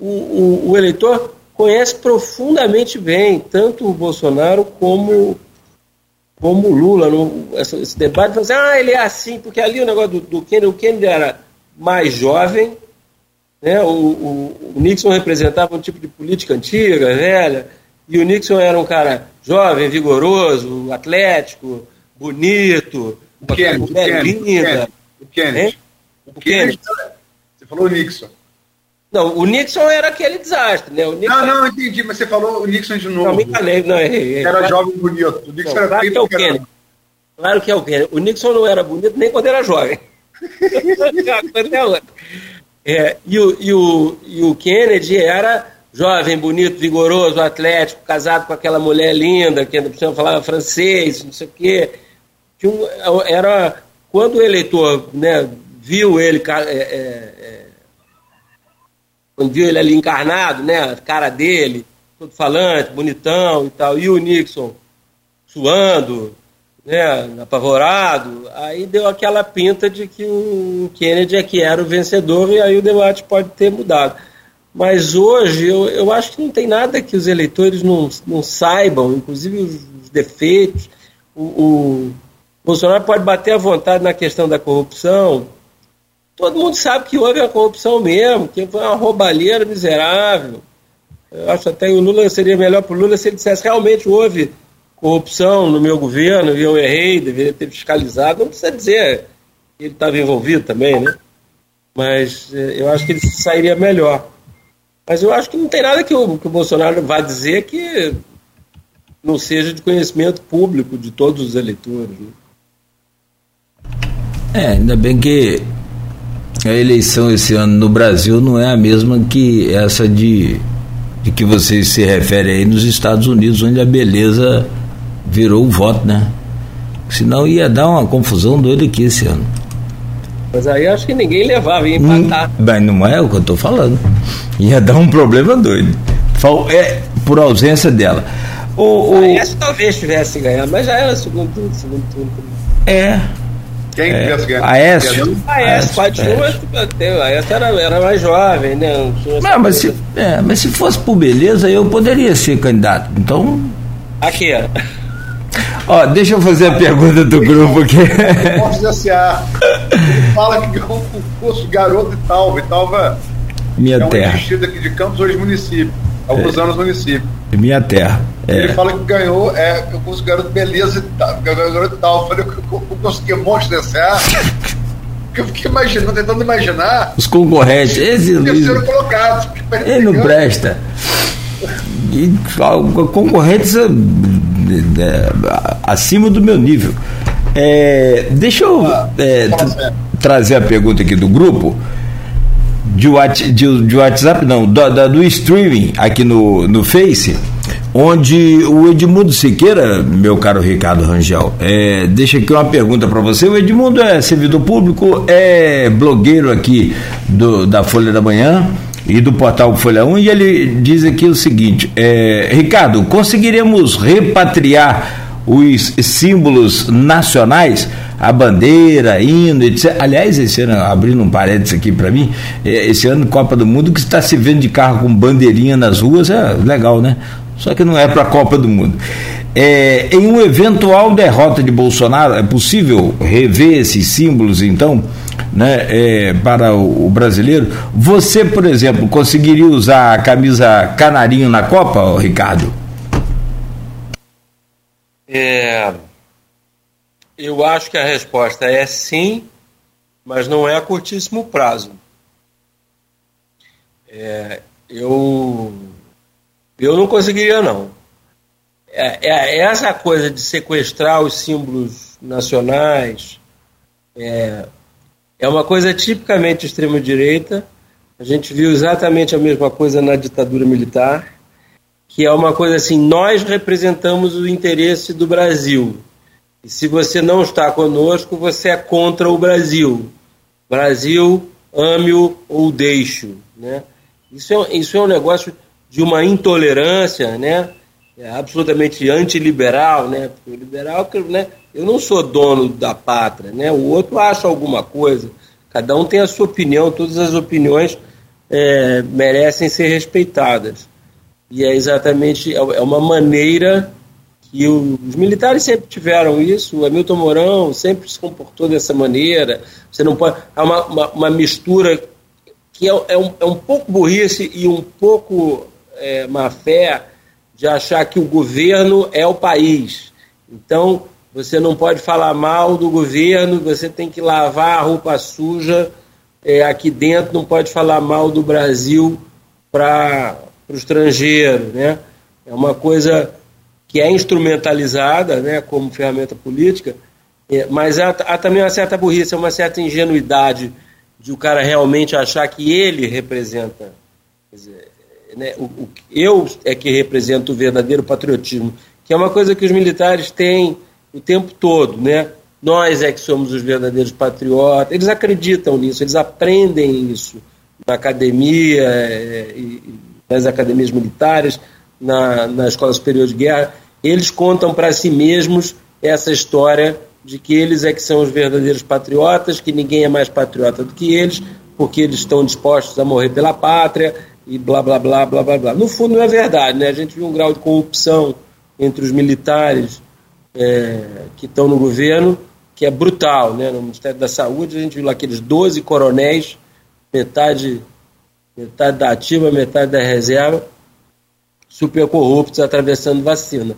Speaker 3: O, o, o eleitor conhece profundamente bem tanto o Bolsonaro como como o Lula, no, esse, debate, assim, ah, ele é assim, porque ali o negócio do, do Kennedy, o Kennedy era mais jovem, né? O, o, o, Nixon representava um tipo de política antiga, velha, e o Nixon era um cara jovem, vigoroso, atlético, bonito,
Speaker 4: o Kennedy, mulher linda. O Kennedy. O Kennedy. Você falou Nixon.
Speaker 3: Não, o Nixon era aquele desastre, né? O
Speaker 4: Nixon... Não, não, entendi, mas você falou o Nixon de novo. Não, me
Speaker 3: enganei, não, errei.
Speaker 4: Era claro... jovem bonito. O Nixon não, era
Speaker 3: claro que é o Kennedy. Era... Claro que é o Kennedy. O Nixon não era bonito nem quando era jovem. é, e, o, e, o, e o Kennedy era jovem, bonito, vigoroso, atlético, casado com aquela mulher linda, que ainda por falava francês, não sei o quê. Um, era, quando o eleitor né, viu ele, é, é, é, quando viu ele ali encarnado, né, a cara dele, todo falante, bonitão e tal, e o Nixon suando, né, apavorado, aí deu aquela pinta de que o Kennedy é que era o vencedor e aí o debate pode ter mudado. Mas hoje eu, eu acho que não tem nada que os eleitores não, não saibam, inclusive os defeitos. O, o Bolsonaro pode bater à vontade na questão da corrupção. Todo mundo sabe que houve a corrupção mesmo, que foi uma roubalheira miserável. Eu acho até que o Lula seria melhor para o Lula se ele dissesse realmente houve corrupção no meu governo e eu errei, deveria ter fiscalizado. Não precisa dizer que ele estava envolvido também, né? Mas eh, eu acho que ele sairia melhor. Mas eu acho que não tem nada que o, que o Bolsonaro vá dizer que não seja de conhecimento público de todos os eleitores. Né?
Speaker 2: É, ainda bem que a eleição esse ano no Brasil não é a mesma que essa de, de que vocês se referem aí nos Estados Unidos, onde a beleza virou o voto, né? Senão ia dar uma confusão doida aqui esse ano.
Speaker 3: Mas aí acho que ninguém levava, ia empatar.
Speaker 2: Hum, bem, não é o que eu estou falando. Ia dar um problema doido. É, por ausência dela.
Speaker 3: O, o... Essa talvez tivesse ganhado, mas já era segundo turno, segundo turno.
Speaker 2: É.
Speaker 4: Quem
Speaker 2: é,
Speaker 4: tivesse ganhado?
Speaker 2: A Aécio.
Speaker 3: A Aécio, pai de chuva, a Aécio era, era mais jovem, né?
Speaker 2: Não, mas, se, é, mas se fosse por beleza, eu poderia ser candidato. Então.
Speaker 3: Aqui, ó.
Speaker 2: Ó, deixa eu fazer a pergunta do grupo aqui.
Speaker 4: Posso SA. Ele fala que ganhou um concurso garoto e tal, e tal,
Speaker 2: Minha é terra.
Speaker 4: É aqui de Campos, hoje município. Alguns é. anos município.
Speaker 2: Minha terra.
Speaker 4: É. Ele fala que ganhou, é, consegui garoto beleza e tal, ganhou garoto e tal. Eu falei, eu, consegui um monte de SA. Eu fiquei imaginando, tentando imaginar.
Speaker 2: Os concorrentes, esse
Speaker 4: terceiro colocado.
Speaker 2: Ele não presta. E, concorrentes é, acima do meu nível. É, deixa eu é, trazer a pergunta aqui do grupo. De, de, de WhatsApp, não, do, do streaming aqui no, no Face, onde o Edmundo Siqueira, meu caro Ricardo Rangel, é, deixa aqui uma pergunta para você. O Edmundo é servidor público, é blogueiro aqui do, da Folha da Manhã e do portal Folha 1, e ele diz aqui o seguinte: é, Ricardo, conseguiremos repatriar os símbolos nacionais, a bandeira, hino, etc. Aliás, esse ano, abrindo um parênteses aqui para mim, é, esse ano Copa do Mundo que está se vendo de carro com bandeirinha nas ruas, é legal, né? Só que não é para a Copa do Mundo. É, em uma eventual derrota de Bolsonaro, é possível rever esses símbolos, então? Né, é, para o, o, brasileiro. Você, por exemplo, conseguiria usar a camisa canarinho na Copa, Ricardo?
Speaker 3: É, eu acho que a resposta é sim, mas não é a curtíssimo prazo. É, eu, eu não conseguiria, não. É, é, essa coisa de sequestrar os símbolos nacionais, é, é uma coisa tipicamente extrema-direita. A gente viu exatamente a mesma coisa na ditadura militar, que é uma coisa assim: nós representamos o interesse do Brasil. E se você não está conosco, você é contra o Brasil. Brasil, ame-o ou deixe-o. Né? Isso, é, isso é um negócio de uma intolerância né? É absolutamente antiliberal, né? Porque o liberal né? Eu não sou dono da pátria, né? O outro acha alguma coisa. Cada um tem a sua opinião, todas as opiniões é, merecem ser respeitadas. E é exatamente é, é uma maneira que os militares sempre tiveram isso. O Hamilton Mourão sempre se comportou dessa maneira. Você não pode. Há uma, uma, uma mistura que é, é, um, é um pouco burrice e um pouco é, má fé de achar que o governo é o país. Então, você não pode falar mal do governo, você tem que lavar a roupa suja é, aqui dentro, não pode falar mal do Brasil para o estrangeiro. Né? É uma coisa que é instrumentalizada né, como ferramenta política, é, mas há, há, também uma certa burrice, uma certa ingenuidade de o cara realmente achar que ele representa. Dizer, né, o, o, eu é que represento o verdadeiro patriotismo, que é uma coisa que os militares têm o tempo todo, né? Nós é que somos os verdadeiros patriotas. Eles acreditam nisso, eles aprendem isso na academia, é, nas academias militares, na, na Escola Superior de Guerra. Eles contam para si mesmos essa história de que eles é que são os verdadeiros patriotas, que ninguém é mais patriota do que eles, porque eles estão dispostos a morrer pela pátria e blá blá blá blá blá blá. No fundo não é verdade, né? A gente viu um grau de corrupção entre os militares é, que estão no governo, que é brutal. Né? No Ministério da Saúde, a gente viu lá aqueles 12 coronéis, metade, metade da ativa, metade da reserva, super corruptos atravessando vacina.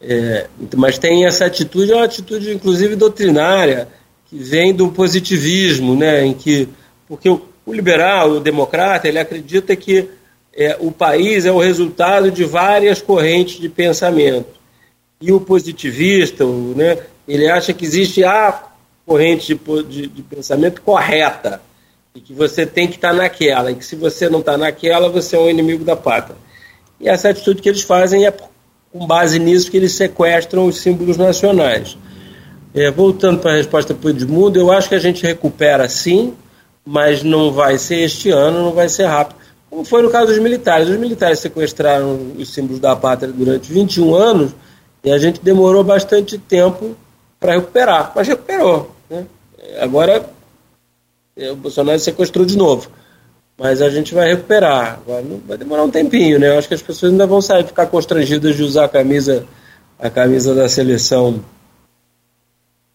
Speaker 3: É, mas tem essa atitude, é uma atitude inclusive doutrinária, que vem do positivismo, né, em que, porque o, o liberal, o democrata, ele acredita que é, o país é o resultado de várias correntes de pensamento e o positivista, o, né, ele acha que existe a corrente de, de, de, pensamento correta e que você tem que estar tá naquela, e que se você não está naquela, você é um inimigo da pátria. E essa atitude que eles fazem é com base nisso que eles sequestram os símbolos nacionais. É, voltando para a resposta para o Edmundo, eu acho que a gente recupera sim, mas não vai ser este ano, não vai ser rápido. Como foi no caso dos militares. Os militares sequestraram os símbolos da pátria durante 21 anos e a gente demorou bastante tempo para recuperar, mas recuperou. Né? Agora é, o Bolsonaro sequestrou de novo. Mas a gente vai recuperar. Agora vai demorar um tempinho, né? Eu acho que as pessoas ainda vão sair, ficar constrangidas de usar a camisa, a camisa da seleção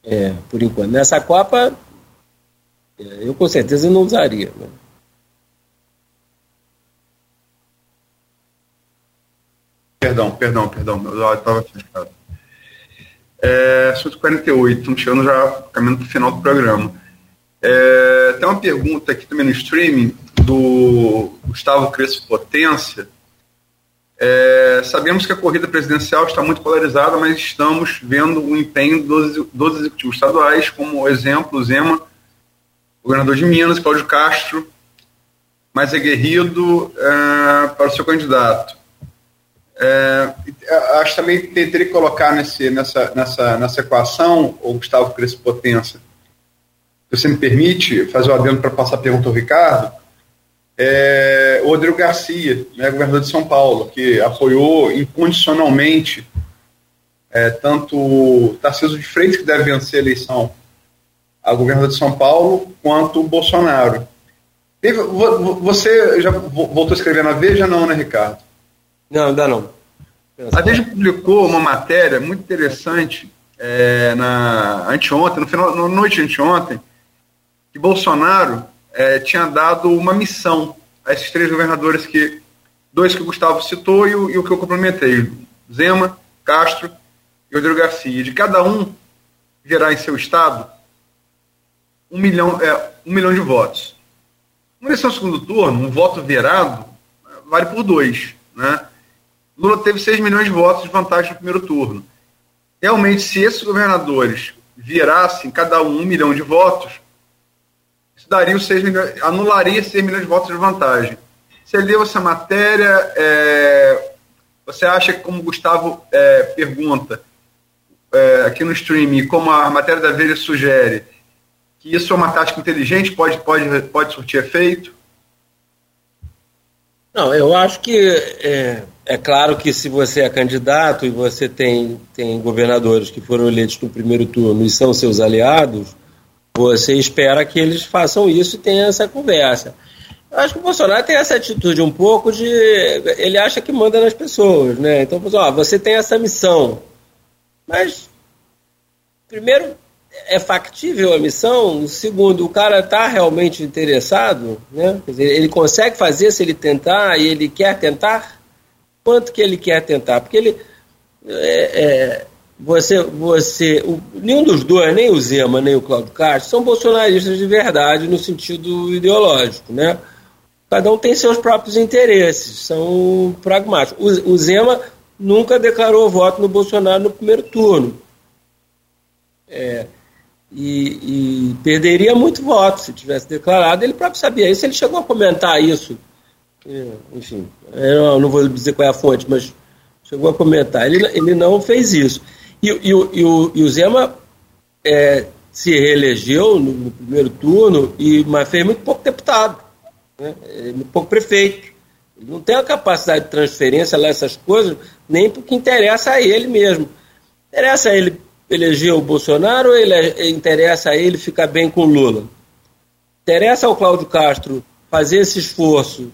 Speaker 3: é, por enquanto. Nessa Copa, é, eu com certeza não usaria. Né?
Speaker 4: Perdão, perdão, perdão, meu áudio estava fechado. É, 148, estamos chegando já caminhando para o final do programa. É, tem uma pergunta aqui também no streaming do Gustavo Crespo Potência. É, sabemos que a corrida presidencial está muito polarizada, mas estamos vendo o empenho dos, dos executivos estaduais, como exemplo, Zema, governador de Minas, Cláudio Castro, mais aguerrido é, para o seu candidato. É, acho também que teria que colocar nesse, nessa, nessa, nessa equação, o Gustavo Crespo Potência, se você me permite fazer o adendo para passar a pergunta ao Ricardo, é, o Rodrigo Garcia, né, governador de São Paulo, que apoiou incondicionalmente é, tanto Tarcísio de Freitas, que deve vencer a eleição a governador de São Paulo, quanto o Bolsonaro. Você já voltou a escrever na Veja, não, né, Ricardo?
Speaker 3: Não, ainda não.
Speaker 4: A Veja publicou uma matéria muito interessante é, na anteontem, no final, na noite anteontem, que Bolsonaro é, tinha dado uma missão a esses três governadores que dois que o Gustavo citou e o, e o que eu complementei, Zema, Castro e Rodrigo Garcia, de cada um gerar em seu estado um milhão, é, um milhão de votos. Uma eleição segundo turno, um voto virado, vale por dois. Né? Lula teve 6 milhões de votos de vantagem no primeiro turno. Realmente, se esses governadores virassem cada um um milhão de votos, isso daria os 6 milhões, anularia 6 milhões de votos de vantagem. Você leu essa matéria, é, você acha que, como o Gustavo é, pergunta é, aqui no streaming, como a matéria da Veja sugere, que isso é uma tática inteligente, pode, pode, pode surtir efeito?
Speaker 3: Não, eu acho que é, claro que se você é candidato e você tem, tem governadores que foram eleitos no primeiro turno e são seus aliados, você espera que eles façam isso e tenham essa conversa. Eu acho que o Bolsonaro tem essa atitude um pouco de. Ele acha que manda nas pessoas, né? Então, ó, você tem essa missão. Mas, primeiro, é factível a missão? Segundo, o cara está realmente interessado? Né? Dizer, ele consegue fazer se ele tentar e ele quer tentar? Quanto que ele quer tentar, porque ele é, é, você, você, o, nenhum dos dois, nem o Zema nem o Cláudio Castro, são bolsonaristas de verdade no sentido ideológico, né? Cada um tem seus próprios interesses, são pragmáticos. O, o Zema nunca declarou voto no Bolsonaro no primeiro turno. É, e, e, perderia muito voto se tivesse declarado. Ele próprio sabia isso, ele chegou a comentar isso enfim, eu não vou dizer qual é a fonte, mas chegou a comentar. Ele, ele não fez isso. E, e, e, o, e o Zema é, se reelegeu no, no, primeiro turno, e, mas fez muito pouco deputado, né? muito pouco prefeito. Ele não tem a capacidade de transferência lá, essas coisas, nem porque interessa a ele mesmo. Interessa a ele eleger o Bolsonaro ou ele, interessa a ele ficar bem com o Lula? Interessa ao Cláudio Castro fazer esse esforço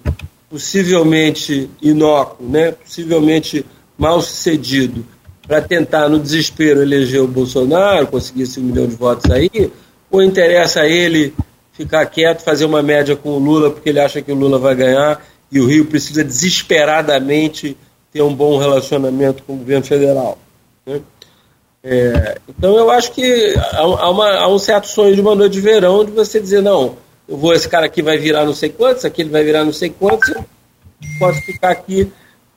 Speaker 3: possivelmente inócuo, né, possivelmente mal sucedido, para tentar, no desespero, eleger o Bolsonaro, conseguir esse um milhão de votos aí, ou interessa a ele ficar quieto, fazer uma média com o Lula, porque ele acha que o Lula vai ganhar e o Rio precisa desesperadamente ter um bom relacionamento com o governo federal. Né? É, então eu acho que há, uma, há, um certo sonho de uma noite de verão de você dizer, não, eu vou, esse cara aqui vai virar não sei quantos, aquele vai virar não sei quantos, eu posso ficar aqui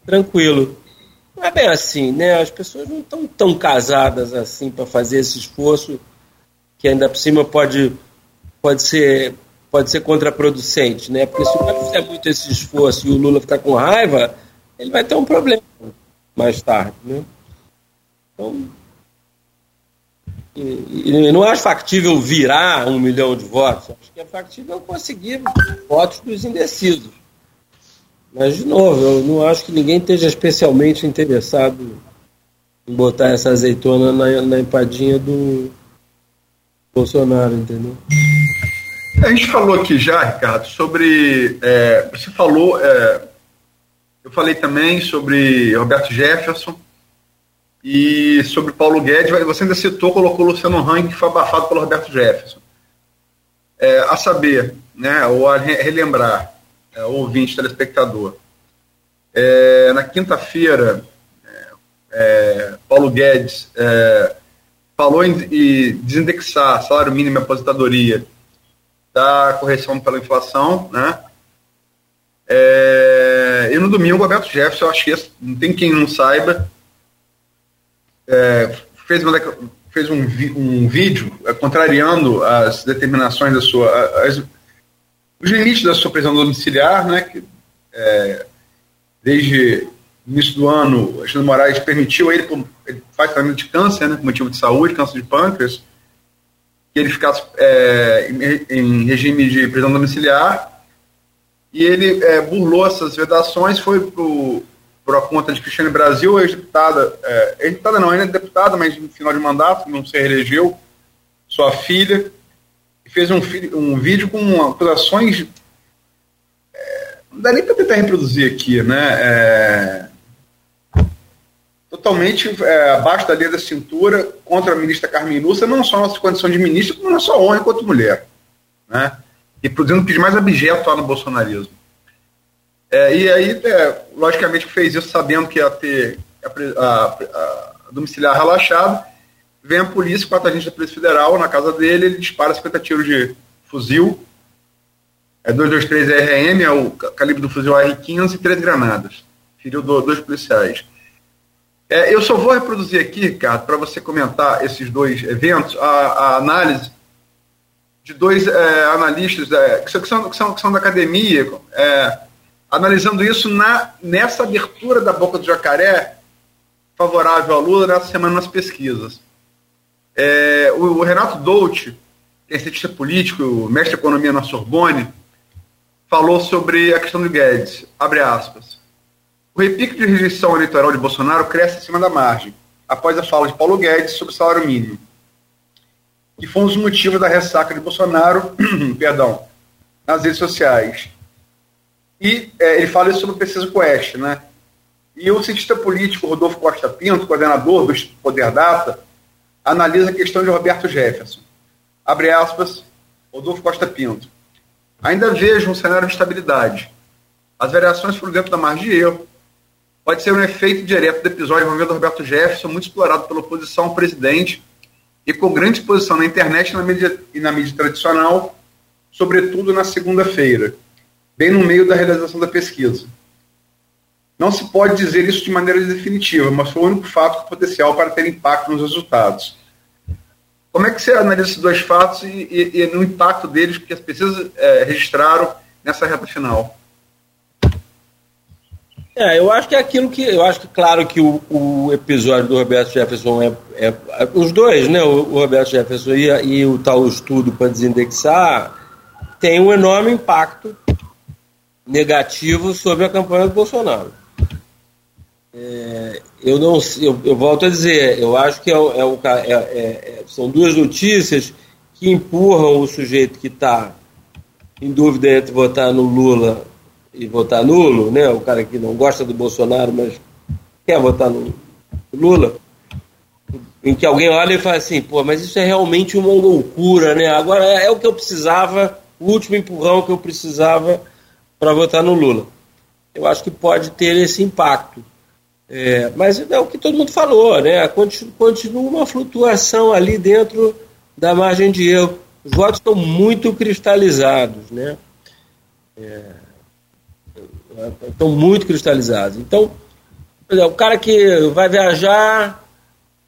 Speaker 3: tranquilo. Não é bem assim, né? As pessoas não estão tão casadas assim para fazer esse esforço que ainda por cima pode, pode ser pode ser contraproducente, né? Porque se o cara fizer muito esse esforço e o Lula ficar com raiva, ele vai ter um problema mais tarde, né? Então, e, e não acho factível virar um milhão de votos. Acho que é factível conseguir votos dos indecisos. Mas, de novo, eu não acho que ninguém esteja especialmente interessado em botar essa azeitona na, na empadinha do Bolsonaro, entendeu?
Speaker 4: A gente falou aqui já, Ricardo, sobre. É, você falou. É, eu falei também sobre Roberto Jefferson e sobre Paulo Guedes, você ainda citou, colocou o Luciano Hang, que foi abafado pelo Roberto Jefferson. É, a saber, né, ou a relembrar, é, ouvinte, telespectador, é, na quinta-feira, é, é Paulo Guedes é, falou em, em desindexar salário mínimo e aposentadoria da correção pela inflação, né? É, e no domingo, o Roberto Jefferson, eu acho que não tem quem não saiba, é, fez, uma, fez um, um vídeo é, contrariando as determinações da sua. As, os limites da sua prisão domiciliar, né, que é, desde o início do ano, Alexandre Moraes permitiu ele, ele faz tratamento de câncer, né, por motivo de saúde, câncer de pâncreas, que ele ficasse é, em, em, regime de prisão domiciliar, e ele é, burlou essas vedações, foi para por conta de Cristiane Brasil, ex-deputada, é, ex-deputada não, ainda é deputada, mas no final de mandato, não se reelegeu, sua filha, fez um, um vídeo com acusações, é, não dá nem para tentar reproduzir aqui, né, é, totalmente é, abaixo da linha da cintura contra a ministra Carmen Lúcia, não só nossa condição de ministra, como na sua honra enquanto mulher, né, e produzindo o que mais abjeto lá no bolsonarismo. É, e aí, é, logicamente, fez isso sabendo que ia ter a, a, a domiciliar relaxado. Vem a polícia, quatro agentes da Polícia Federal na casa dele, ele dispara 50 tiros de fuzil. É 223 RM, é o calibre do fuzil R15 e três granadas. Feriu dois policiais. É, eu só vou reproduzir aqui, Ricardo, para você comentar esses dois eventos, a, a análise de dois é, analistas é, que, são, que, são, que são da academia, é, analisando isso na, nessa abertura da boca do jacaré favorável ao Lula nessa semana nas pesquisas. É, o, o, Renato Dolce, que é cientista político, mestre de economia na Sorbonne, falou sobre a questão do Guedes, abre aspas. O repique de rejeição eleitoral de Bolsonaro cresce acima da margem, após a fala de Paulo Guedes sobre salário mínimo, que foi um dos motivos da ressaca de Bolsonaro, perdão, nas redes sociais. E é, ele fala isso sobre o Preciso Quest, né? E o cientista político Rodolfo Costa Pinto, coordenador do Poder Data, analisa a questão de Roberto Jefferson. Abre aspas, Rodolfo Costa Pinto. Ainda vejo um cenário de estabilidade. As variações foram dentro da margem de erro, pode ser um efeito direto do episódio envolvendo Roberto Jefferson, muito explorado pela oposição ao presidente e com grande exposição na internet e na mídia, e na mídia tradicional, sobretudo na segunda-feira, bem no meio da realização da pesquisa. Não se pode dizer isso de maneira definitiva, mas foi o único fato com potencial para ter impacto nos resultados. Como é que você analisa esses dois fatos e, e, e no impacto deles que as pesquisas é, registraram nessa reta final?
Speaker 3: É, eu acho que é aquilo que. Eu acho que, claro, que o, o episódio do Roberto Jefferson é. é os dois, né? O, o Roberto Jefferson e, e, o tal estudo para desindexar, tem um enorme impacto negativo sobre a campanha do Bolsonaro. É, eu não eu, eu, volto a dizer, eu acho que é, é, é, é são duas notícias que empurram o sujeito que está em dúvida entre votar no Lula e votar nulo, né? O cara que não gosta do Bolsonaro, mas quer votar no Lula, em que alguém olha e fala assim, pô, mas isso é realmente uma loucura, né? Agora é, é o que eu precisava, o último empurrão que eu precisava para votar no Lula. Eu acho que pode ter esse impacto. É, mas é o que todo mundo falou, né? Continua uma flutuação ali dentro da margem de erro. Os votos estão muito cristalizados, né? É, estão muito cristalizados. Então, o cara que vai viajar,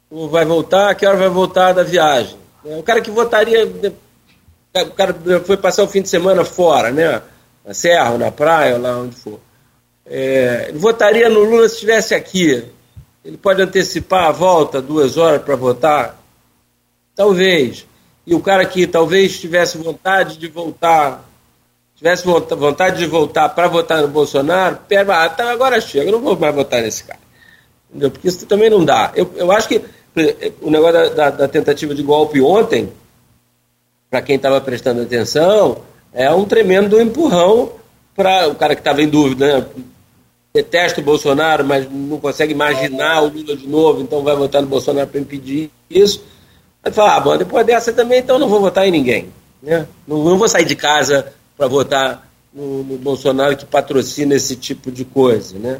Speaker 3: ou vai voltar, que hora vai voltar da viagem? É, o cara que votaria, o cara foi passar o fim de semana fora, né? Na serra, ou na praia, ou lá onde for. É, ele votaria no Lula se estivesse aqui. Ele pode antecipar a volta duas horas para votar? Talvez. E o cara que talvez tivesse vontade de voltar tivesse vontade de voltar para votar no Bolsonaro, pera, tá, agora chega, eu não vou mais votar nesse cara. Entendeu? Porque isso também não dá. Eu, eu acho que o negócio da, da, da tentativa de golpe ontem, para quem estava prestando atenção, é um tremendo empurrão para o cara que estava em dúvida, né? detesta o Bolsonaro, mas não consegue imaginar o Lula de novo, então vai votar no Bolsonaro para impedir isso. Vai falar, ah, bom, depois dessa também, então não vou votar em ninguém. Né? Não, não vou sair de casa para votar no, no, Bolsonaro que patrocina esse tipo de coisa, né?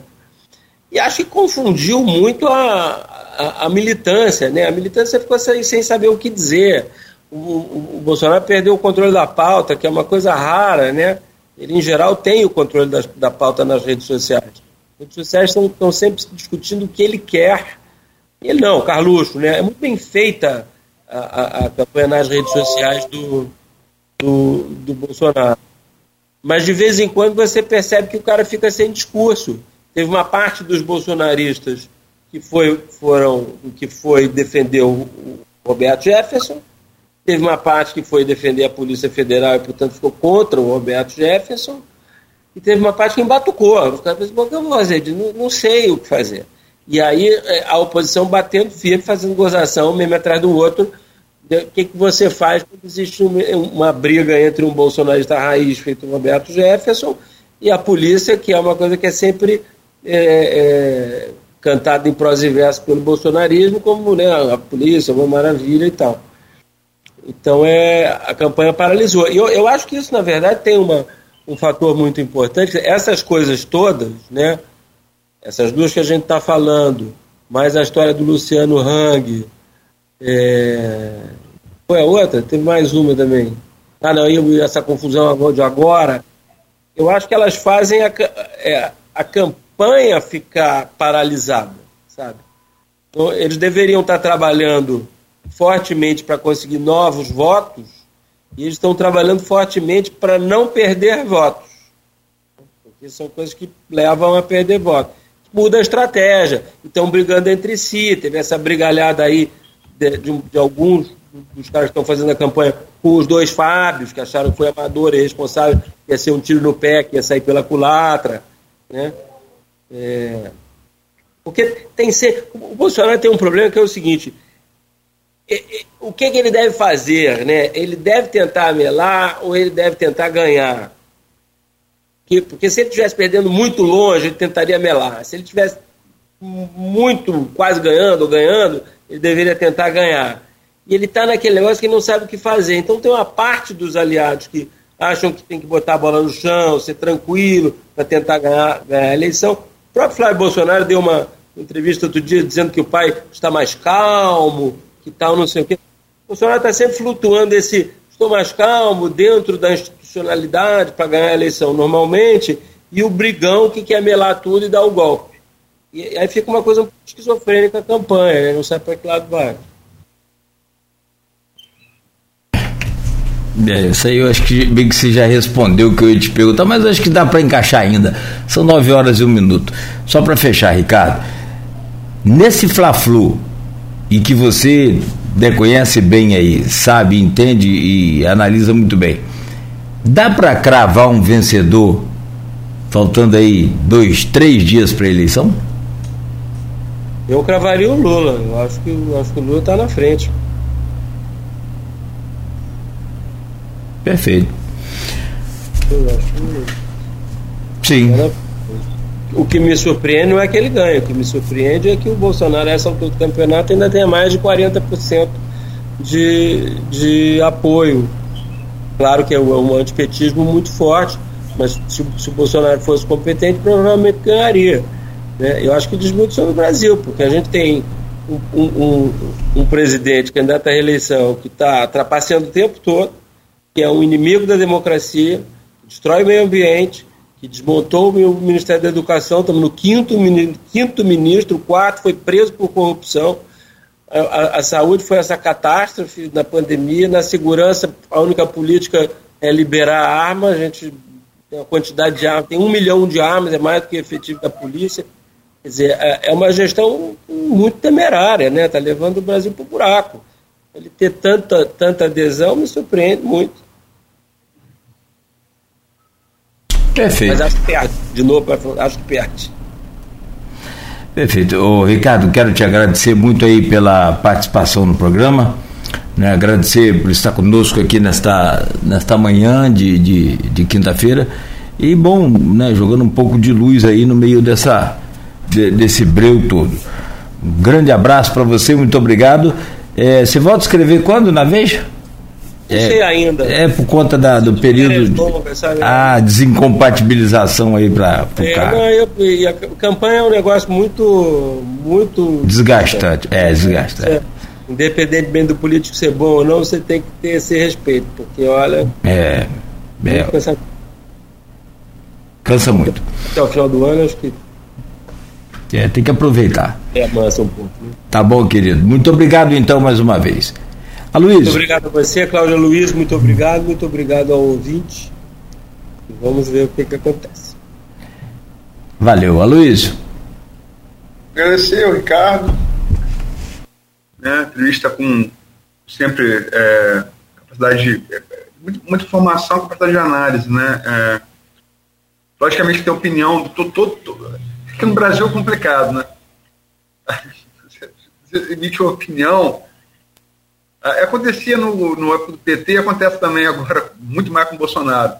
Speaker 3: E acho que confundiu muito a, a, a militância, né? A militância ficou sem, sem saber o que dizer. O, o, Bolsonaro perdeu o controle da pauta, que é uma coisa rara, né? Ele, em geral, tem o controle da, da pauta nas redes sociais. As redes sociais estão, estão sempre discutindo o que ele quer. Ele não, Carluxo, né? É muito bem feita a, a, a campanha nas redes sociais do, do, do Bolsonaro. Mas de vez em quando você percebe que o cara fica sem discurso. Teve uma parte dos bolsonaristas que foi, foram, que foi defender o Roberto Jefferson, teve uma parte que foi defender a Polícia Federal e, portanto, ficou contra o Roberto Jefferson, e teve uma parte que embatucou. Os caras pensaram, o que eu vou fazer? Não, não sei o que fazer. E aí é, a oposição batendo firme, fazendo gozação, mesmo atrás do outro, o que, que você faz quando existe uma briga entre um bolsonarista raiz feito Roberto Jefferson e a polícia, que é uma coisa que é sempre é, é, cantada em prosa e verso pelo bolsonarismo, como né, a polícia, uma maravilha e tal. Então é, a campanha paralisou. E eu, eu acho que isso, na verdade, tem uma, um fator muito importante. Essas coisas todas, né, essas duas que a gente está falando, mais a história do Luciano Hang, é, foi a outra? Teve mais uma também. Ah, não, e essa confusão de agora. Eu acho que elas fazem a, é, a campanha ficar paralisada, sabe? Então, eles deveriam estar trabalhando fortemente para conseguir novos votos e eles estão trabalhando fortemente para não perder votos. Porque são coisas que levam a perder votos. Muda a estratégia. Estão brigando entre si. Teve essa brigalhada aí de, de, de alguns dos caras que estão fazendo a campanha com os dois Fábios, que acharam que foi amador e responsável, que ia ser um tiro no pé, que ia sair pela culatra. Né? É, porque tem ser. O Bolsonaro tem um problema que é o seguinte: o que, que ele deve fazer? Né? Ele deve tentar melar ou ele deve tentar ganhar? Porque se ele estivesse perdendo muito longe, ele tentaria melar. Se ele estivesse muito quase ganhando ou ganhando, ele deveria tentar ganhar. E ele está naquele negócio que não sabe o que fazer. Então tem uma parte dos aliados que acham que tem que botar a bola no chão, ser tranquilo para tentar ganhar, ganhar a eleição. O próprio Flávio Bolsonaro deu uma entrevista outro dia dizendo que o pai está mais calmo, que tal, não sei o quê. O Bolsonaro está sempre flutuando esse estou mais calmo dentro da institucionalidade para ganhar a eleição normalmente, e o brigão que quer melar tudo e dar o golpe. E aí fica uma coisa um pouco esquizofrênica a campanha, né? não sabe para que lado vai.
Speaker 2: É, isso aí eu acho que bem que você já respondeu o que eu ia te perguntar, mas acho que dá para encaixar ainda. São nove horas e um minuto. Só para fechar, Ricardo. Nesse Fla-Flu, e que você né, conhece bem aí, sabe, entende e analisa muito bem. Dá para cravar um vencedor faltando aí dois, três dias para a eleição?
Speaker 3: Eu cravaria o Lula. Eu acho que, eu acho que o Lula está na frente.
Speaker 2: Perfeito.
Speaker 3: Eu acho que...
Speaker 2: Sim.
Speaker 3: Era o que me surpreende não é que ele ganhe, o que me surpreende é que o Bolsonaro, a essa altura do campeonato, ainda tenha mais de 40% de, de apoio. Claro que é um antipetismo muito forte, mas se, se o Bolsonaro fosse competente, provavelmente ganharia. Né? Eu acho que diz muito sobre o Brasil, porque a gente tem um, um, um, presidente candidato à reeleição que está trapaceando o tempo todo, que é um inimigo da democracia, destrói o meio ambiente, que desmontou o Ministério da Educação, estamos no quinto, quinto ministro, o quarto foi preso por corrupção. A, a, a, saúde foi essa catástrofe na pandemia, na segurança a única política é liberar armas, a gente tem uma quantidade de armas, tem um milhão de armas, é mais do que efetivo da polícia. Quer dizer, é, é uma gestão muito temerária, né? Está levando o Brasil para o buraco. Ele ter tanta, tanta adesão me surpreende muito.
Speaker 2: Perfeito.
Speaker 3: Mas acho que perde. De novo, acho que perde.
Speaker 2: Perfeito. Ô, Ricardo, quero te agradecer muito aí pela participação no programa. Né, agradecer por estar conosco aqui nesta, nesta manhã de, de, de quinta-feira. E bom, né, jogando um pouco de luz aí no meio dessa, de, desse breu todo. Um grande abraço para você, muito obrigado. É, você volta a escrever quando na Veja?
Speaker 3: Não é, sei ainda.
Speaker 2: É por conta da, do período. De, a desincompatibilização aí para o é, carro.
Speaker 3: Não, e a campanha é um negócio muito. muito
Speaker 2: desgastante. É, desgastante. É,
Speaker 3: independentemente do político ser bom ou não, você tem que ter esse respeito, porque olha.
Speaker 2: É. é cansa, cansa muito.
Speaker 3: Até o final do ano, acho que.
Speaker 2: É, tem que aproveitar.
Speaker 3: É, amansa um pouco. Né?
Speaker 2: Tá bom, querido. Muito obrigado, então, mais uma vez. Aloysio.
Speaker 3: Muito obrigado a você, Cláudia Luiz, muito obrigado, muito obrigado ao ouvinte. E vamos ver o que, que acontece.
Speaker 2: Valeu, Aloysio.
Speaker 4: Agradecer ao Ricardo, né, entrevista com sempre é, capacidade de é, muita informação, capacidade de análise, né? É, logicamente tem opinião, todo, todo, todo, aqui no Brasil é complicado, né? Você emite uma opinião acontecia no, no época do PT, acontece também agora, muito mais com o Bolsonaro.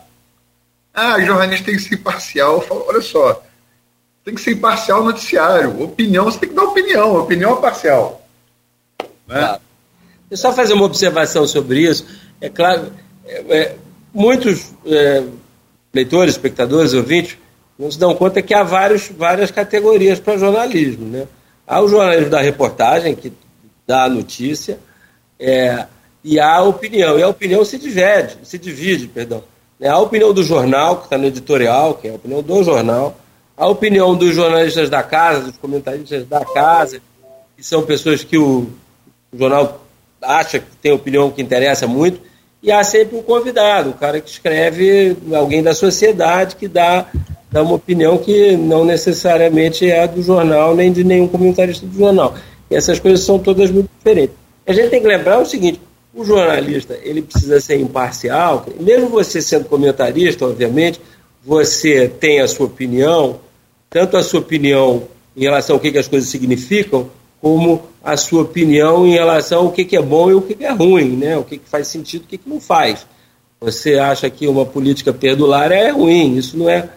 Speaker 4: Ah, jornalista tem que ser imparcial. Eu falo, olha só, tem que ser imparcial no noticiário. Opinião, você tem que dar opinião, opinião é parcial. Né? Claro.
Speaker 3: Eu só fazer uma observação sobre isso. É claro, é, é, muitos é, leitores, espectadores, ouvintes, não se dão conta que há vários, várias categorias para jornalismo. Né? Há o jornalismo da reportagem, que dá a notícia, é, e a opinião. E a opinião se divide, se divide, perdão. É a opinião do jornal, que está no editorial, que é a opinião do jornal, a opinião dos jornalistas da casa, dos comentaristas da casa, que são pessoas que o, o jornal acha que tem opinião que interessa muito, e há sempre um convidado, o cara que escreve, alguém da sociedade que dá, dá uma opinião que não necessariamente é do jornal, nem de nenhum comentarista do jornal. E essas coisas são todas muito diferentes. A gente tem que lembrar o seguinte: o jornalista ele precisa ser imparcial, mesmo você sendo comentarista, obviamente, você tem a sua opinião, tanto a sua opinião em relação ao que, que as coisas significam, como a sua opinião em relação ao que, que é bom e o que, que é ruim, né? o que, que faz sentido o que, que não faz. Você acha que uma política perdulária é ruim, isso não é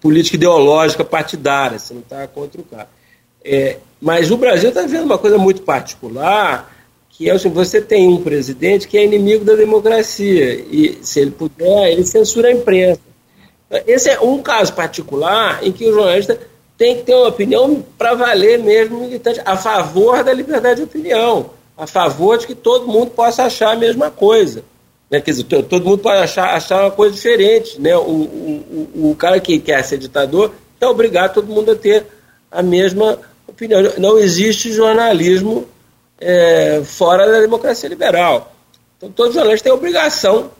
Speaker 3: política ideológica partidária, você não está contra o cara. É, mas o Brasil está vivendo uma coisa muito particular, que é você tem um presidente que é inimigo da democracia, e se ele puder, ele censura a imprensa. Esse é um caso particular em que o jornalista tem que ter uma opinião para valer mesmo militante, a favor da liberdade de opinião, a favor de que todo mundo possa achar a mesma coisa. Né? Quer dizer, todo mundo pode achar, achar uma coisa diferente. Né? O, o, o cara que quer ser ditador é obrigado todo mundo a ter a mesma opinião. Não existe jornalismo é, fora da democracia liberal. Então, todo jornalista tem a obrigação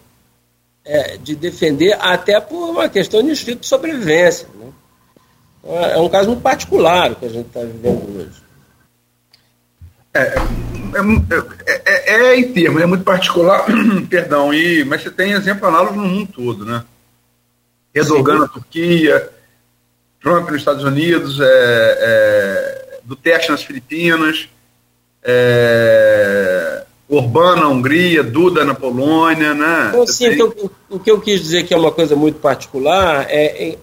Speaker 3: é, de defender, até por uma questão de instinto de sobrevivência. Né? Então, é um caso muito particular que a gente está vivendo hoje.
Speaker 4: É, é, é, é, em termos, é muito particular, perdão, e, mas você tem exemplo análogo no mundo todo, né? Erdogan na Turquia, Trump nos Estados Unidos, é, é, Duterte nas Filipinas, é, Orbán na Hungria, Duda na Polônia, né?
Speaker 3: Então, sim, tem... então, o que eu quis dizer que é uma coisa muito particular é, é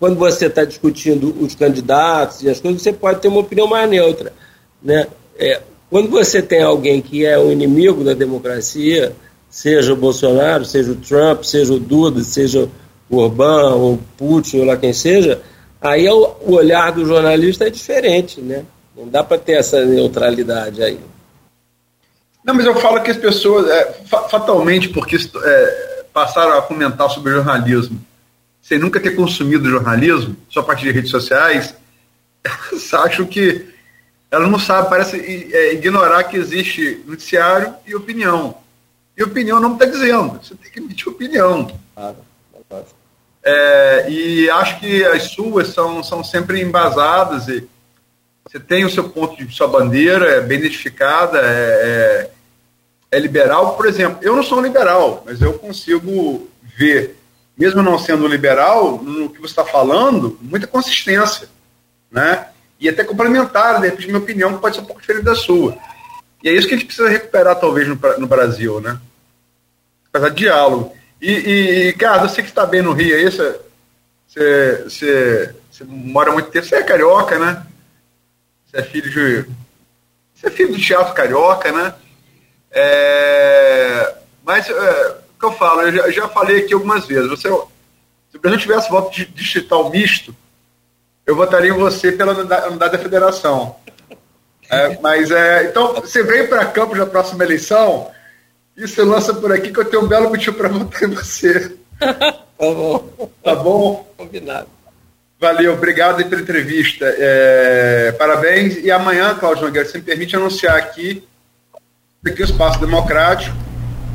Speaker 3: quando você está discutindo os candidatos e as coisas, você pode ter uma opinião mais neutra, né? É, quando você tem alguém que é o inimigo da democracia, seja o Bolsonaro, seja o Trump, seja o Duda, seja o Orbán, ou Putin, ou lá quem seja, aí é o, o olhar do jornalista é diferente, né? Não dá para ter essa neutralidade aí.
Speaker 4: Não, mas eu falo que as pessoas, é, fatalmente, porque é, passaram a comentar sobre jornalismo sem nunca ter consumido jornalismo, só a partir de redes sociais, elas acham que elas não sabem, parece é, ignorar que existe noticiário e opinião. E opinião não está dizendo, você tem que emitir opinião. Ah, é, e acho que as suas são, são sempre embasadas e você tem o seu ponto de sua bandeira, é bem identificada, é, é, é liberal. Por exemplo, eu não sou um liberal, mas eu consigo ver, mesmo não sendo liberal, no que você está falando, muita consistência, né? E até complementar, de repente, minha opinião pode ser um pouco diferente da sua. E é isso que a gente precisa recuperar, talvez, no, no Brasil, né? Fazer diálogo. E, e, e cara, você que está bem no Rio aí, você, você, você mora muito tempo, você é carioca, né? Você é filho de. Você é filho do teatro carioca, né? É, mas é, o que eu falo, eu já, já, falei aqui algumas vezes. Você, se o Brasil tivesse voto digital misto, eu votaria em você pela unidade da federação. É, mas é, então você vem para Campos na próxima eleição e você lança por aqui que eu tenho um belo motivo para votar em você.
Speaker 3: tá bom.
Speaker 4: Tá bom?
Speaker 3: Combinado.
Speaker 4: Valeu, obrigado pela entrevista. É, parabéns. E amanhã, Cláudio Nogueira, se me permite anunciar aqui, aqui o Espaço Democrático.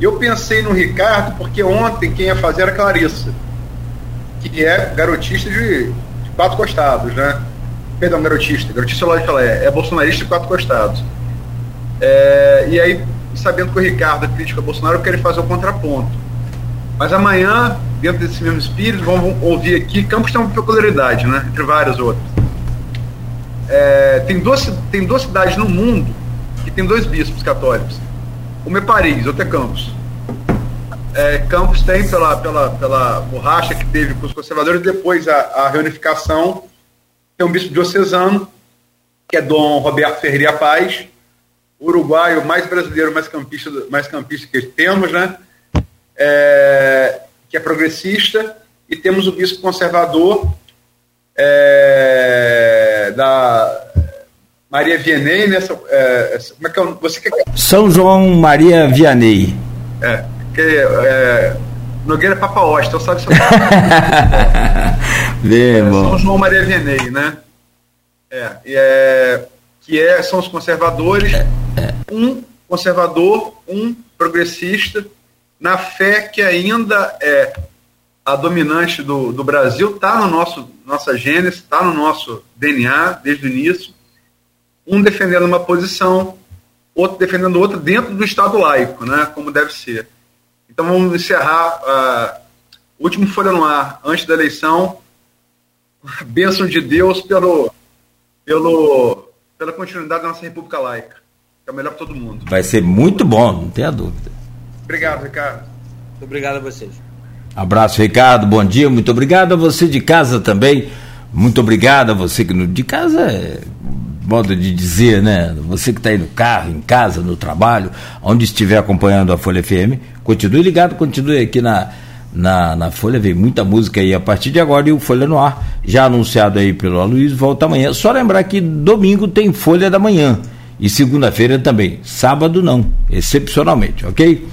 Speaker 4: Eu pensei no Ricardo, porque ontem quem ia fazer era Clarissa, que é garotista de, de quatro costados, né? Perdão, garotista. Garotista, lógico que ela é. É bolsonarista de quatro costados. É, e aí, sabendo que o Ricardo é crítico a Bolsonaro, eu quero fazer o contraponto. Mas amanhã dentro desse mesmo espírito, vamos ouvir aqui. Campos tem uma peculiaridade, né? Entre várias outras. É, tem, duas, tem duas cidades no mundo que tem dois bispos católicos. Uma é Paris, outra é Campos. É, Campos tem pela, pela, pela borracha que teve com os conservadores, depois a, a reunificação, tem um bispo diocesano, que é Dom Roberto Ferreira Paz, uruguaio mais brasileiro, mais campista, mais campista que temos, né? É, que é progressista, e temos o bispo conservador é, da Maria Vianney, nessa, é, como é que é, você quer...
Speaker 2: São João Maria Vianney.
Speaker 4: É, que, é, Nogueira Papa então sabe seu
Speaker 2: Bem, é,
Speaker 4: São João Maria Vianney, né? É, é, que é, são os conservadores, é, é. um conservador, um progressista, na fé que ainda é a dominante do, do Brasil, está no nosso nossa gênese, está no nosso DNA desde o início, um defendendo uma posição, outro defendendo outra dentro do Estado laico, né, como deve ser. Então vamos encerrar uh, o último Folha no Ar, antes da eleição, bênção de Deus pelo, pelo, pela continuidade da nossa República Laica. Que é o melhor para todo mundo.
Speaker 2: Vai ser muito bom, não tenha dúvida.
Speaker 4: Obrigado, Ricardo.
Speaker 3: Muito obrigado a vocês.
Speaker 2: Abraço, Ricardo. Bom dia. Muito obrigado a você de casa também. Muito obrigado a você que no, de casa é modo de dizer, né? Você que está aí no carro, em casa, no trabalho, onde estiver acompanhando a Folha FM, continue ligado, continue aqui na, na, na Folha, vem muita música aí a partir de agora e o Folha no ar, já anunciado aí pelo Aloysio, volta amanhã. Só lembrar que domingo tem Folha da Manhã e segunda-feira também, sábado não, excepcionalmente, ok?